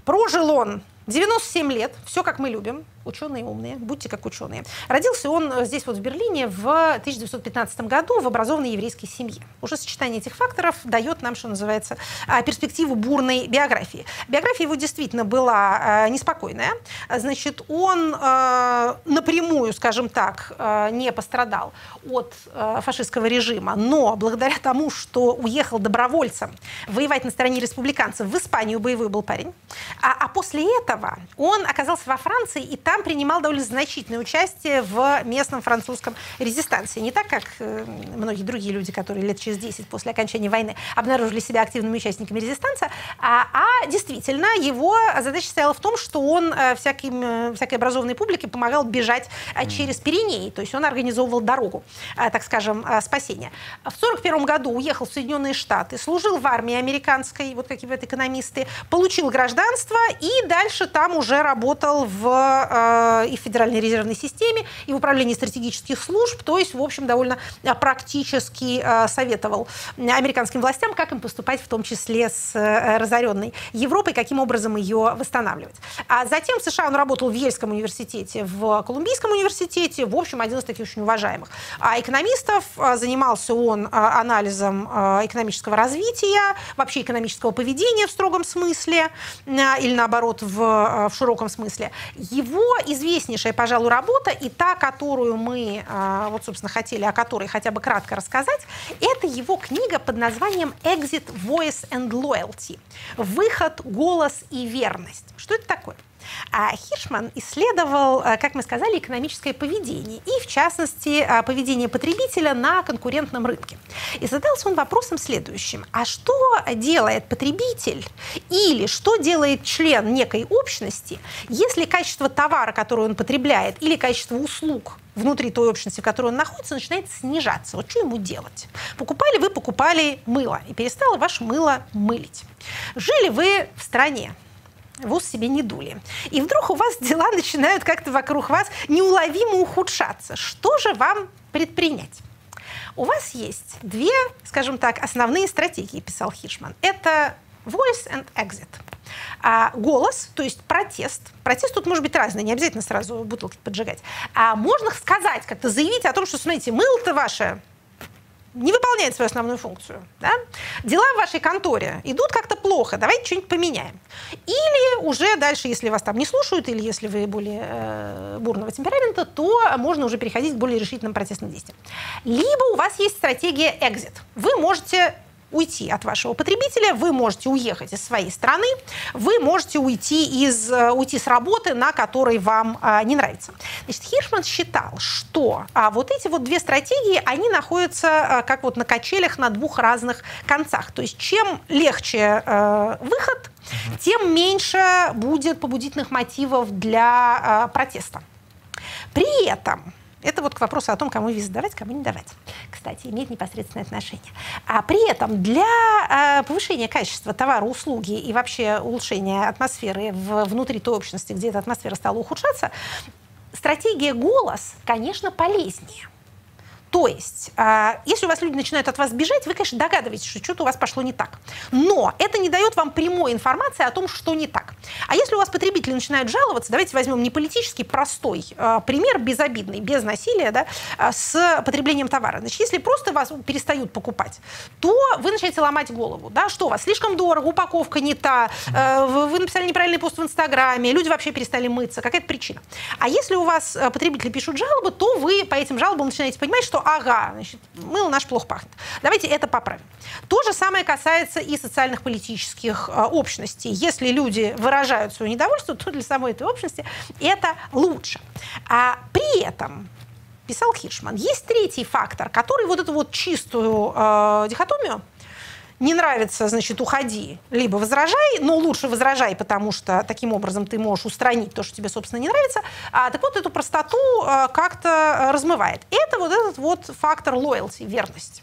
Прожил он 97 лет, все как мы любим, ученые умные, будьте как ученые. Родился он э, здесь вот в Берлине в 1915 году в образованной еврейской семье. Уже сочетание этих факторов дает нам, что называется, а, перспективу бурной биографии. Биография его действительно была э, неспокойная. Значит, он э, напрямую, скажем так, не пострадал от фашистского режима, но благодаря тому, что уехал добровольцем воевать на стороне республиканцев в Испанию, боевой был парень, а, а после этого он оказался во Франции и там сам принимал довольно значительное участие в местном французском резистансе. Не так, как э, многие другие люди, которые лет через 10 после окончания войны обнаружили себя активными участниками резистанса, а, а действительно его задача стояла в том, что он э, всяким, э, всякой образованной публике помогал бежать через Пиренеи, то есть он организовывал дорогу, так скажем, спасения. В 1941 году уехал в Соединенные Штаты, служил в армии американской, вот как и вот экономисты, получил гражданство и дальше там уже работал в, и в Федеральной резервной системе, и в управлении стратегических служб, то есть, в общем, довольно э, практически э, советовал американским властям, как им поступать, в том числе с э, разоренной Европой, каким образом ее восстанавливать. А затем в США он работал в Ельском университете, в Колумбийском университете, в общем, один из таких очень уважаемых а экономистов. Э, занимался он э, анализом э, экономического развития, вообще экономического поведения в строгом смысле, или наоборот в, в широком смысле. Его известнейшая, пожалуй, работа и та, которую мы, вот, собственно, хотели, о которой хотя бы кратко рассказать, это его книга под названием «Exit, Voice and Loyalty» – «Выход, голос и верность». Что это такое? А Хиршман исследовал, э, как мы сказали, экономическое поведение и, в частности, э, поведение потребителя на конкурентном рынке. И задался он вопросом следующим. А что делает потребитель или что делает член некой общности, если качество товара, который он потребляет, или качество услуг внутри той общности, в которой он находится, начинает снижаться. Вот что ему делать? Покупали вы, покупали мыло, и перестало ваше мыло мылить. Жили вы в стране, в ус себе не дули. И вдруг у вас дела начинают как-то вокруг вас неуловимо ухудшаться. Что же вам предпринять? У вас есть две, скажем так, основные стратегии, писал Хишман. Это voice and exit. А голос, то есть протест. Протест тут может быть разный, не обязательно сразу бутылки поджигать. А можно сказать, как-то заявить о том, что, смотрите, мыло-то ваше не выполняет свою основную функцию. Да? Дела в вашей конторе идут как-то плохо, давайте что-нибудь поменяем. Или уже дальше, если вас там не слушают, или если вы более э, бурного темперамента, то можно уже переходить к более решительным протестным действиям. Либо у вас есть стратегия exit. Вы можете уйти от вашего потребителя, вы можете уехать из своей страны, вы можете уйти, из, э, уйти с работы, на которой вам а, не нравится. Значит, Хиршман считал, что а, вот эти вот две стратегии, они находятся а, как вот на качелях на двух разных концах. То есть чем легче а, выход, тем меньше будет побудительных мотивов для а, протеста. При этом это вот к вопросу о том, кому виз давать, кому не давать. Кстати, имеет непосредственное отношение. А при этом для э, повышения качества товара, услуги и вообще улучшения атмосферы внутри той общности, где эта атмосфера стала ухудшаться, стратегия «голос», конечно, полезнее. То есть, а, если у вас люди начинают от вас бежать, вы, конечно, догадываетесь, что что-то у вас пошло не так. Но это не дает вам прямой информации о том, что не так. А если у вас потребители начинают жаловаться, давайте возьмем не политический, простой а, пример, безобидный, без насилия, да, а, с потреблением товара. Значит, если просто вас перестают покупать, то вы начинаете ломать голову. Да, что у вас слишком дорого, упаковка не та, вы написали неправильный пост в Инстаграме, люди вообще перестали мыться, какая-то причина. А если у вас потребители пишут жалобы, то вы по этим жалобам начинаете понимать, что ага, значит, мыло наш плохо пахнет. Давайте это поправим. То же самое касается и социальных политических э, общностей. Если люди выражают свое недовольство, то для самой этой общности это лучше. А при этом писал Хиршман, есть третий фактор, который вот эту вот чистую э, дихотомию не нравится, значит, уходи, либо возражай, но лучше возражай, потому что таким образом ты можешь устранить то, что тебе, собственно, не нравится. А, так вот, эту простоту а, как-то размывает. Это вот этот вот фактор loyalty, верность.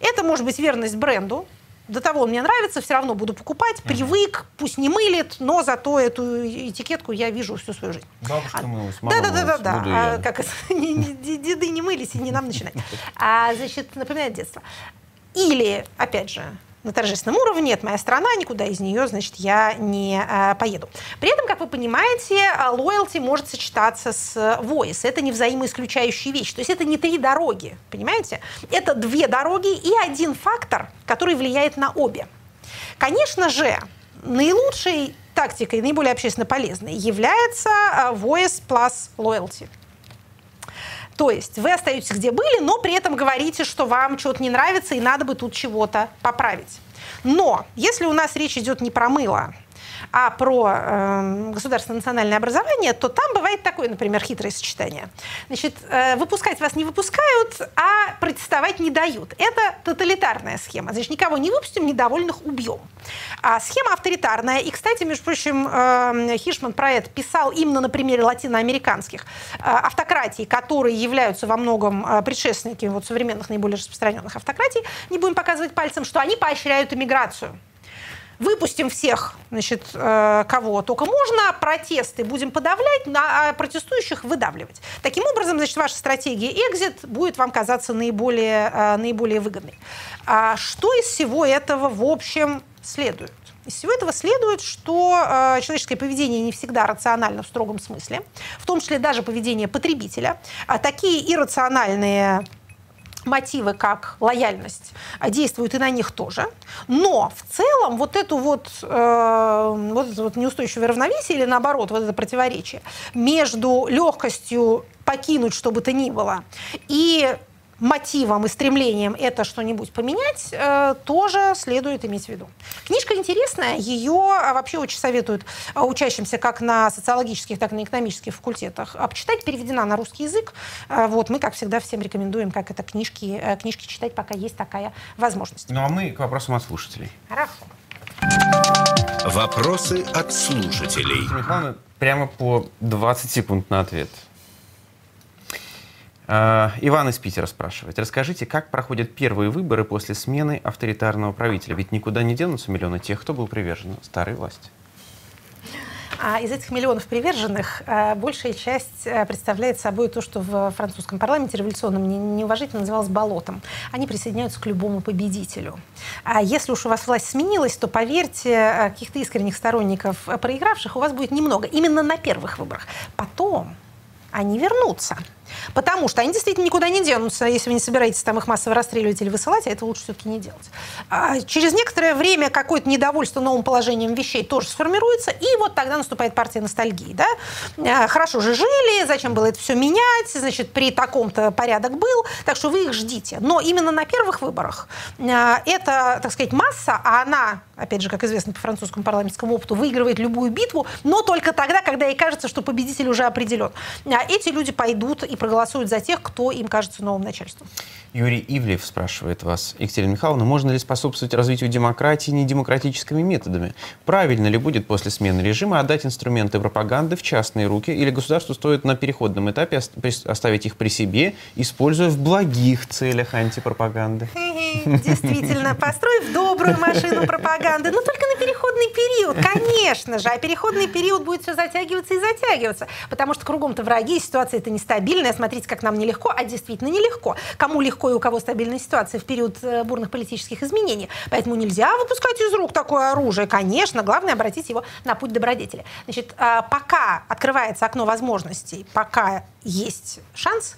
Это может быть верность бренду, до того он мне нравится, все равно буду покупать, привык, пусть не мылит, но зато эту этикетку я вижу всю свою жизнь. Бабушка а, мылась, мама да, да, да, да, да. А, как деды не мылись, и не нам начинать. А, значит, напоминает детство. Или, опять же, на торжественном уровне, это моя страна, никуда из нее, значит, я не э, поеду. При этом, как вы понимаете, loyalty может сочетаться с voice. Это не взаимоисключающие вещи. То есть это не три дороги, понимаете? Это две дороги и один фактор, который влияет на обе. Конечно же, наилучшей тактикой, наиболее общественно полезной является voice plus loyalty. То есть вы остаетесь где были, но при этом говорите, что вам что-то не нравится и надо бы тут чего-то поправить. Но если у нас речь идет не про мыло, а про э, государственное национальное образование, то там бывает такое, например, хитрое сочетание. Значит, э, выпускать вас не выпускают, а протестовать не дают. Это тоталитарная схема. Значит, никого не выпустим, недовольных убьем. А схема авторитарная. И, кстати, между прочим, э, Хишман про это писал именно на примере латиноамериканских э, автократий, которые являются во многом э, предшественниками вот, современных наиболее распространенных автократий. Не будем показывать пальцем, что они поощряют иммиграцию выпустим всех, значит, э, кого только можно, протесты будем подавлять, а протестующих выдавливать. Таким образом, значит, ваша стратегия экзит будет вам казаться наиболее, э, наиболее выгодной. А что из всего этого, в общем, следует? Из всего этого следует, что э, человеческое поведение не всегда рационально в строгом смысле, в том числе даже поведение потребителя. А такие иррациональные мотивы, как лояльность, а действуют и на них тоже. Но в целом вот эту вот, э, вот это вот неустойчивое равновесие или наоборот вот это противоречие между легкостью покинуть что бы то ни было и мотивом и стремлением это что-нибудь поменять, э, тоже следует иметь в виду. Книжка интересная, ее а, вообще очень советуют а, учащимся как на социологических, так и на экономических факультетах. А почитать переведена на русский язык. Э, вот, мы, как всегда, всем рекомендуем, как это книжки, э, книжки читать, пока есть такая возможность. Ну а мы к вопросам от слушателей. Хорошо. Вопросы от слушателей. Михайловна, прямо по 20 секунд на ответ. А, Иван из Питера спрашивает. Расскажите, как проходят первые выборы после смены авторитарного правителя? Ведь никуда не денутся миллионы тех, кто был привержен старой власти. А из этих миллионов приверженных э, большая часть э, представляет собой то, что в французском парламенте революционном неуважительно называлось болотом. Они присоединяются к любому победителю. А если уж у вас власть сменилась, то поверьте, э, каких-то искренних сторонников проигравших у вас будет немного. Именно на первых выборах. Потом они вернутся. Потому что они действительно никуда не денутся, если вы не собираетесь там их массово расстреливать или высылать, а это лучше все-таки не делать. А через некоторое время какое-то недовольство новым положением вещей тоже сформируется, и вот тогда наступает партия ностальгии. Да? А, хорошо же жили, зачем было это все менять, значит, при таком-то порядок был, так что вы их ждите. Но именно на первых выборах а, это, так сказать, масса, а она, опять же, как известно по французскому парламентскому опыту, выигрывает любую битву, но только тогда, когда ей кажется, что победитель уже определен. А эти люди пойдут и проголосуют за тех, кто им кажется новым начальством. Юрий Ивлев спрашивает вас, Екатерина Михайловна, можно ли способствовать развитию демократии недемократическими методами? Правильно ли будет после смены режима отдать инструменты пропаганды в частные руки или государству стоит на переходном этапе оставить их при себе, используя в благих целях антипропаганды? Действительно, построив добрую машину пропаганды, но только на переходный период, конечно же. А переходный период будет все затягиваться и затягиваться, потому что кругом-то враги, ситуация это нестабильная, смотрите, как нам нелегко, а действительно нелегко. Кому легко и у кого стабильная ситуация в период э, бурных политических изменений. Поэтому нельзя выпускать из рук такое оружие. Конечно, главное обратить его на путь добродетели. Значит, э, пока открывается окно возможностей, пока есть шанс,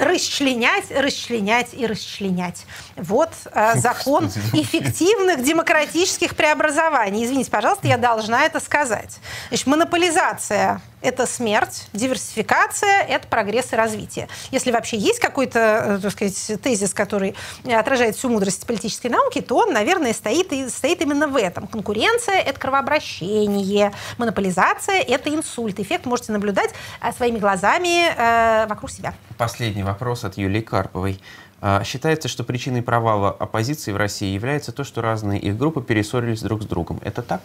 расчленять, расчленять и расчленять. Вот э, закон эффективных демократических преобразований. Извините, пожалуйста, я должна это сказать. Значит, монополизация это смерть, диверсификация, это прогресс и развитие. Если вообще есть какой-то, э, так сказать, тезис, который отражает всю мудрость политической науки, то он, наверное, стоит, и, стоит именно в этом. Конкуренция – это кровообращение, монополизация – это инсульт. Эффект можете наблюдать э, своими глазами э, вокруг себя. Последний вопрос от Юлии Карповой. А, считается, что причиной провала оппозиции в России является то, что разные их группы перессорились друг с другом. Это так?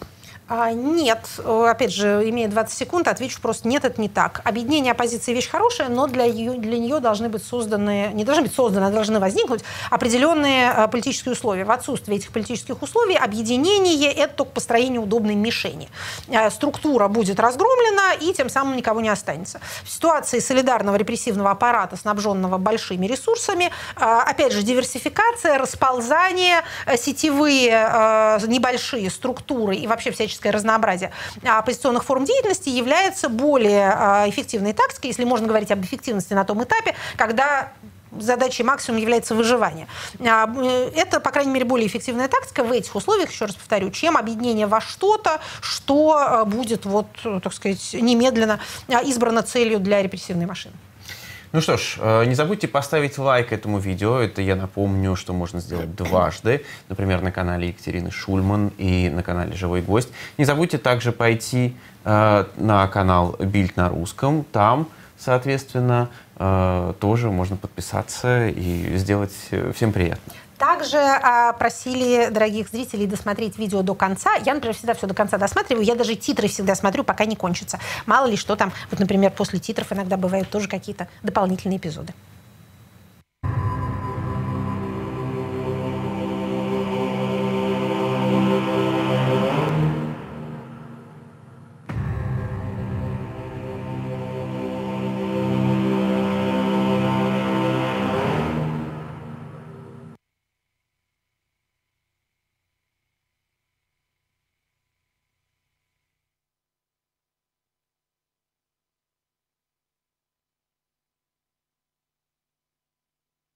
А, нет. Опять же, имея 20 секунд, отвечу просто нет, это не так. Объединение оппозиции вещь хорошая, но для, ее, для нее должны быть созданы, не должны быть созданы, а должны возникнуть определенные а, политические условия. В отсутствии этих политических условий объединение – это только построение удобной мишени. А, структура будет разгромлена, и тем самым никого не останется. В ситуации солидарного репрессивного аппарата, снабженного большими ресурсами, опять же, диверсификация, расползание, э, сетевые э, небольшие структуры и вообще всяческое разнообразие оппозиционных форм деятельности является более э, эффективной тактикой, если можно говорить об эффективности на том этапе, когда задачей максимум является выживание. А, это, по крайней мере, более эффективная тактика в этих условиях, еще раз повторю, чем объединение во что-то, что будет, вот, так сказать, немедленно избрано целью для репрессивной машины. Ну что ж, э, не забудьте поставить лайк этому видео. Это я напомню, что можно сделать дважды. Например, на канале Екатерины Шульман и на канале «Живой гость». Не забудьте также пойти э, на канал «Бильд на русском». Там, соответственно, э, тоже можно подписаться и сделать всем приятно. Также а, просили дорогих зрителей досмотреть видео до конца. Я, например, всегда все до конца досматриваю. Я даже титры всегда смотрю, пока не кончатся. Мало ли что там, вот, например, после титров иногда бывают тоже какие-то дополнительные эпизоды.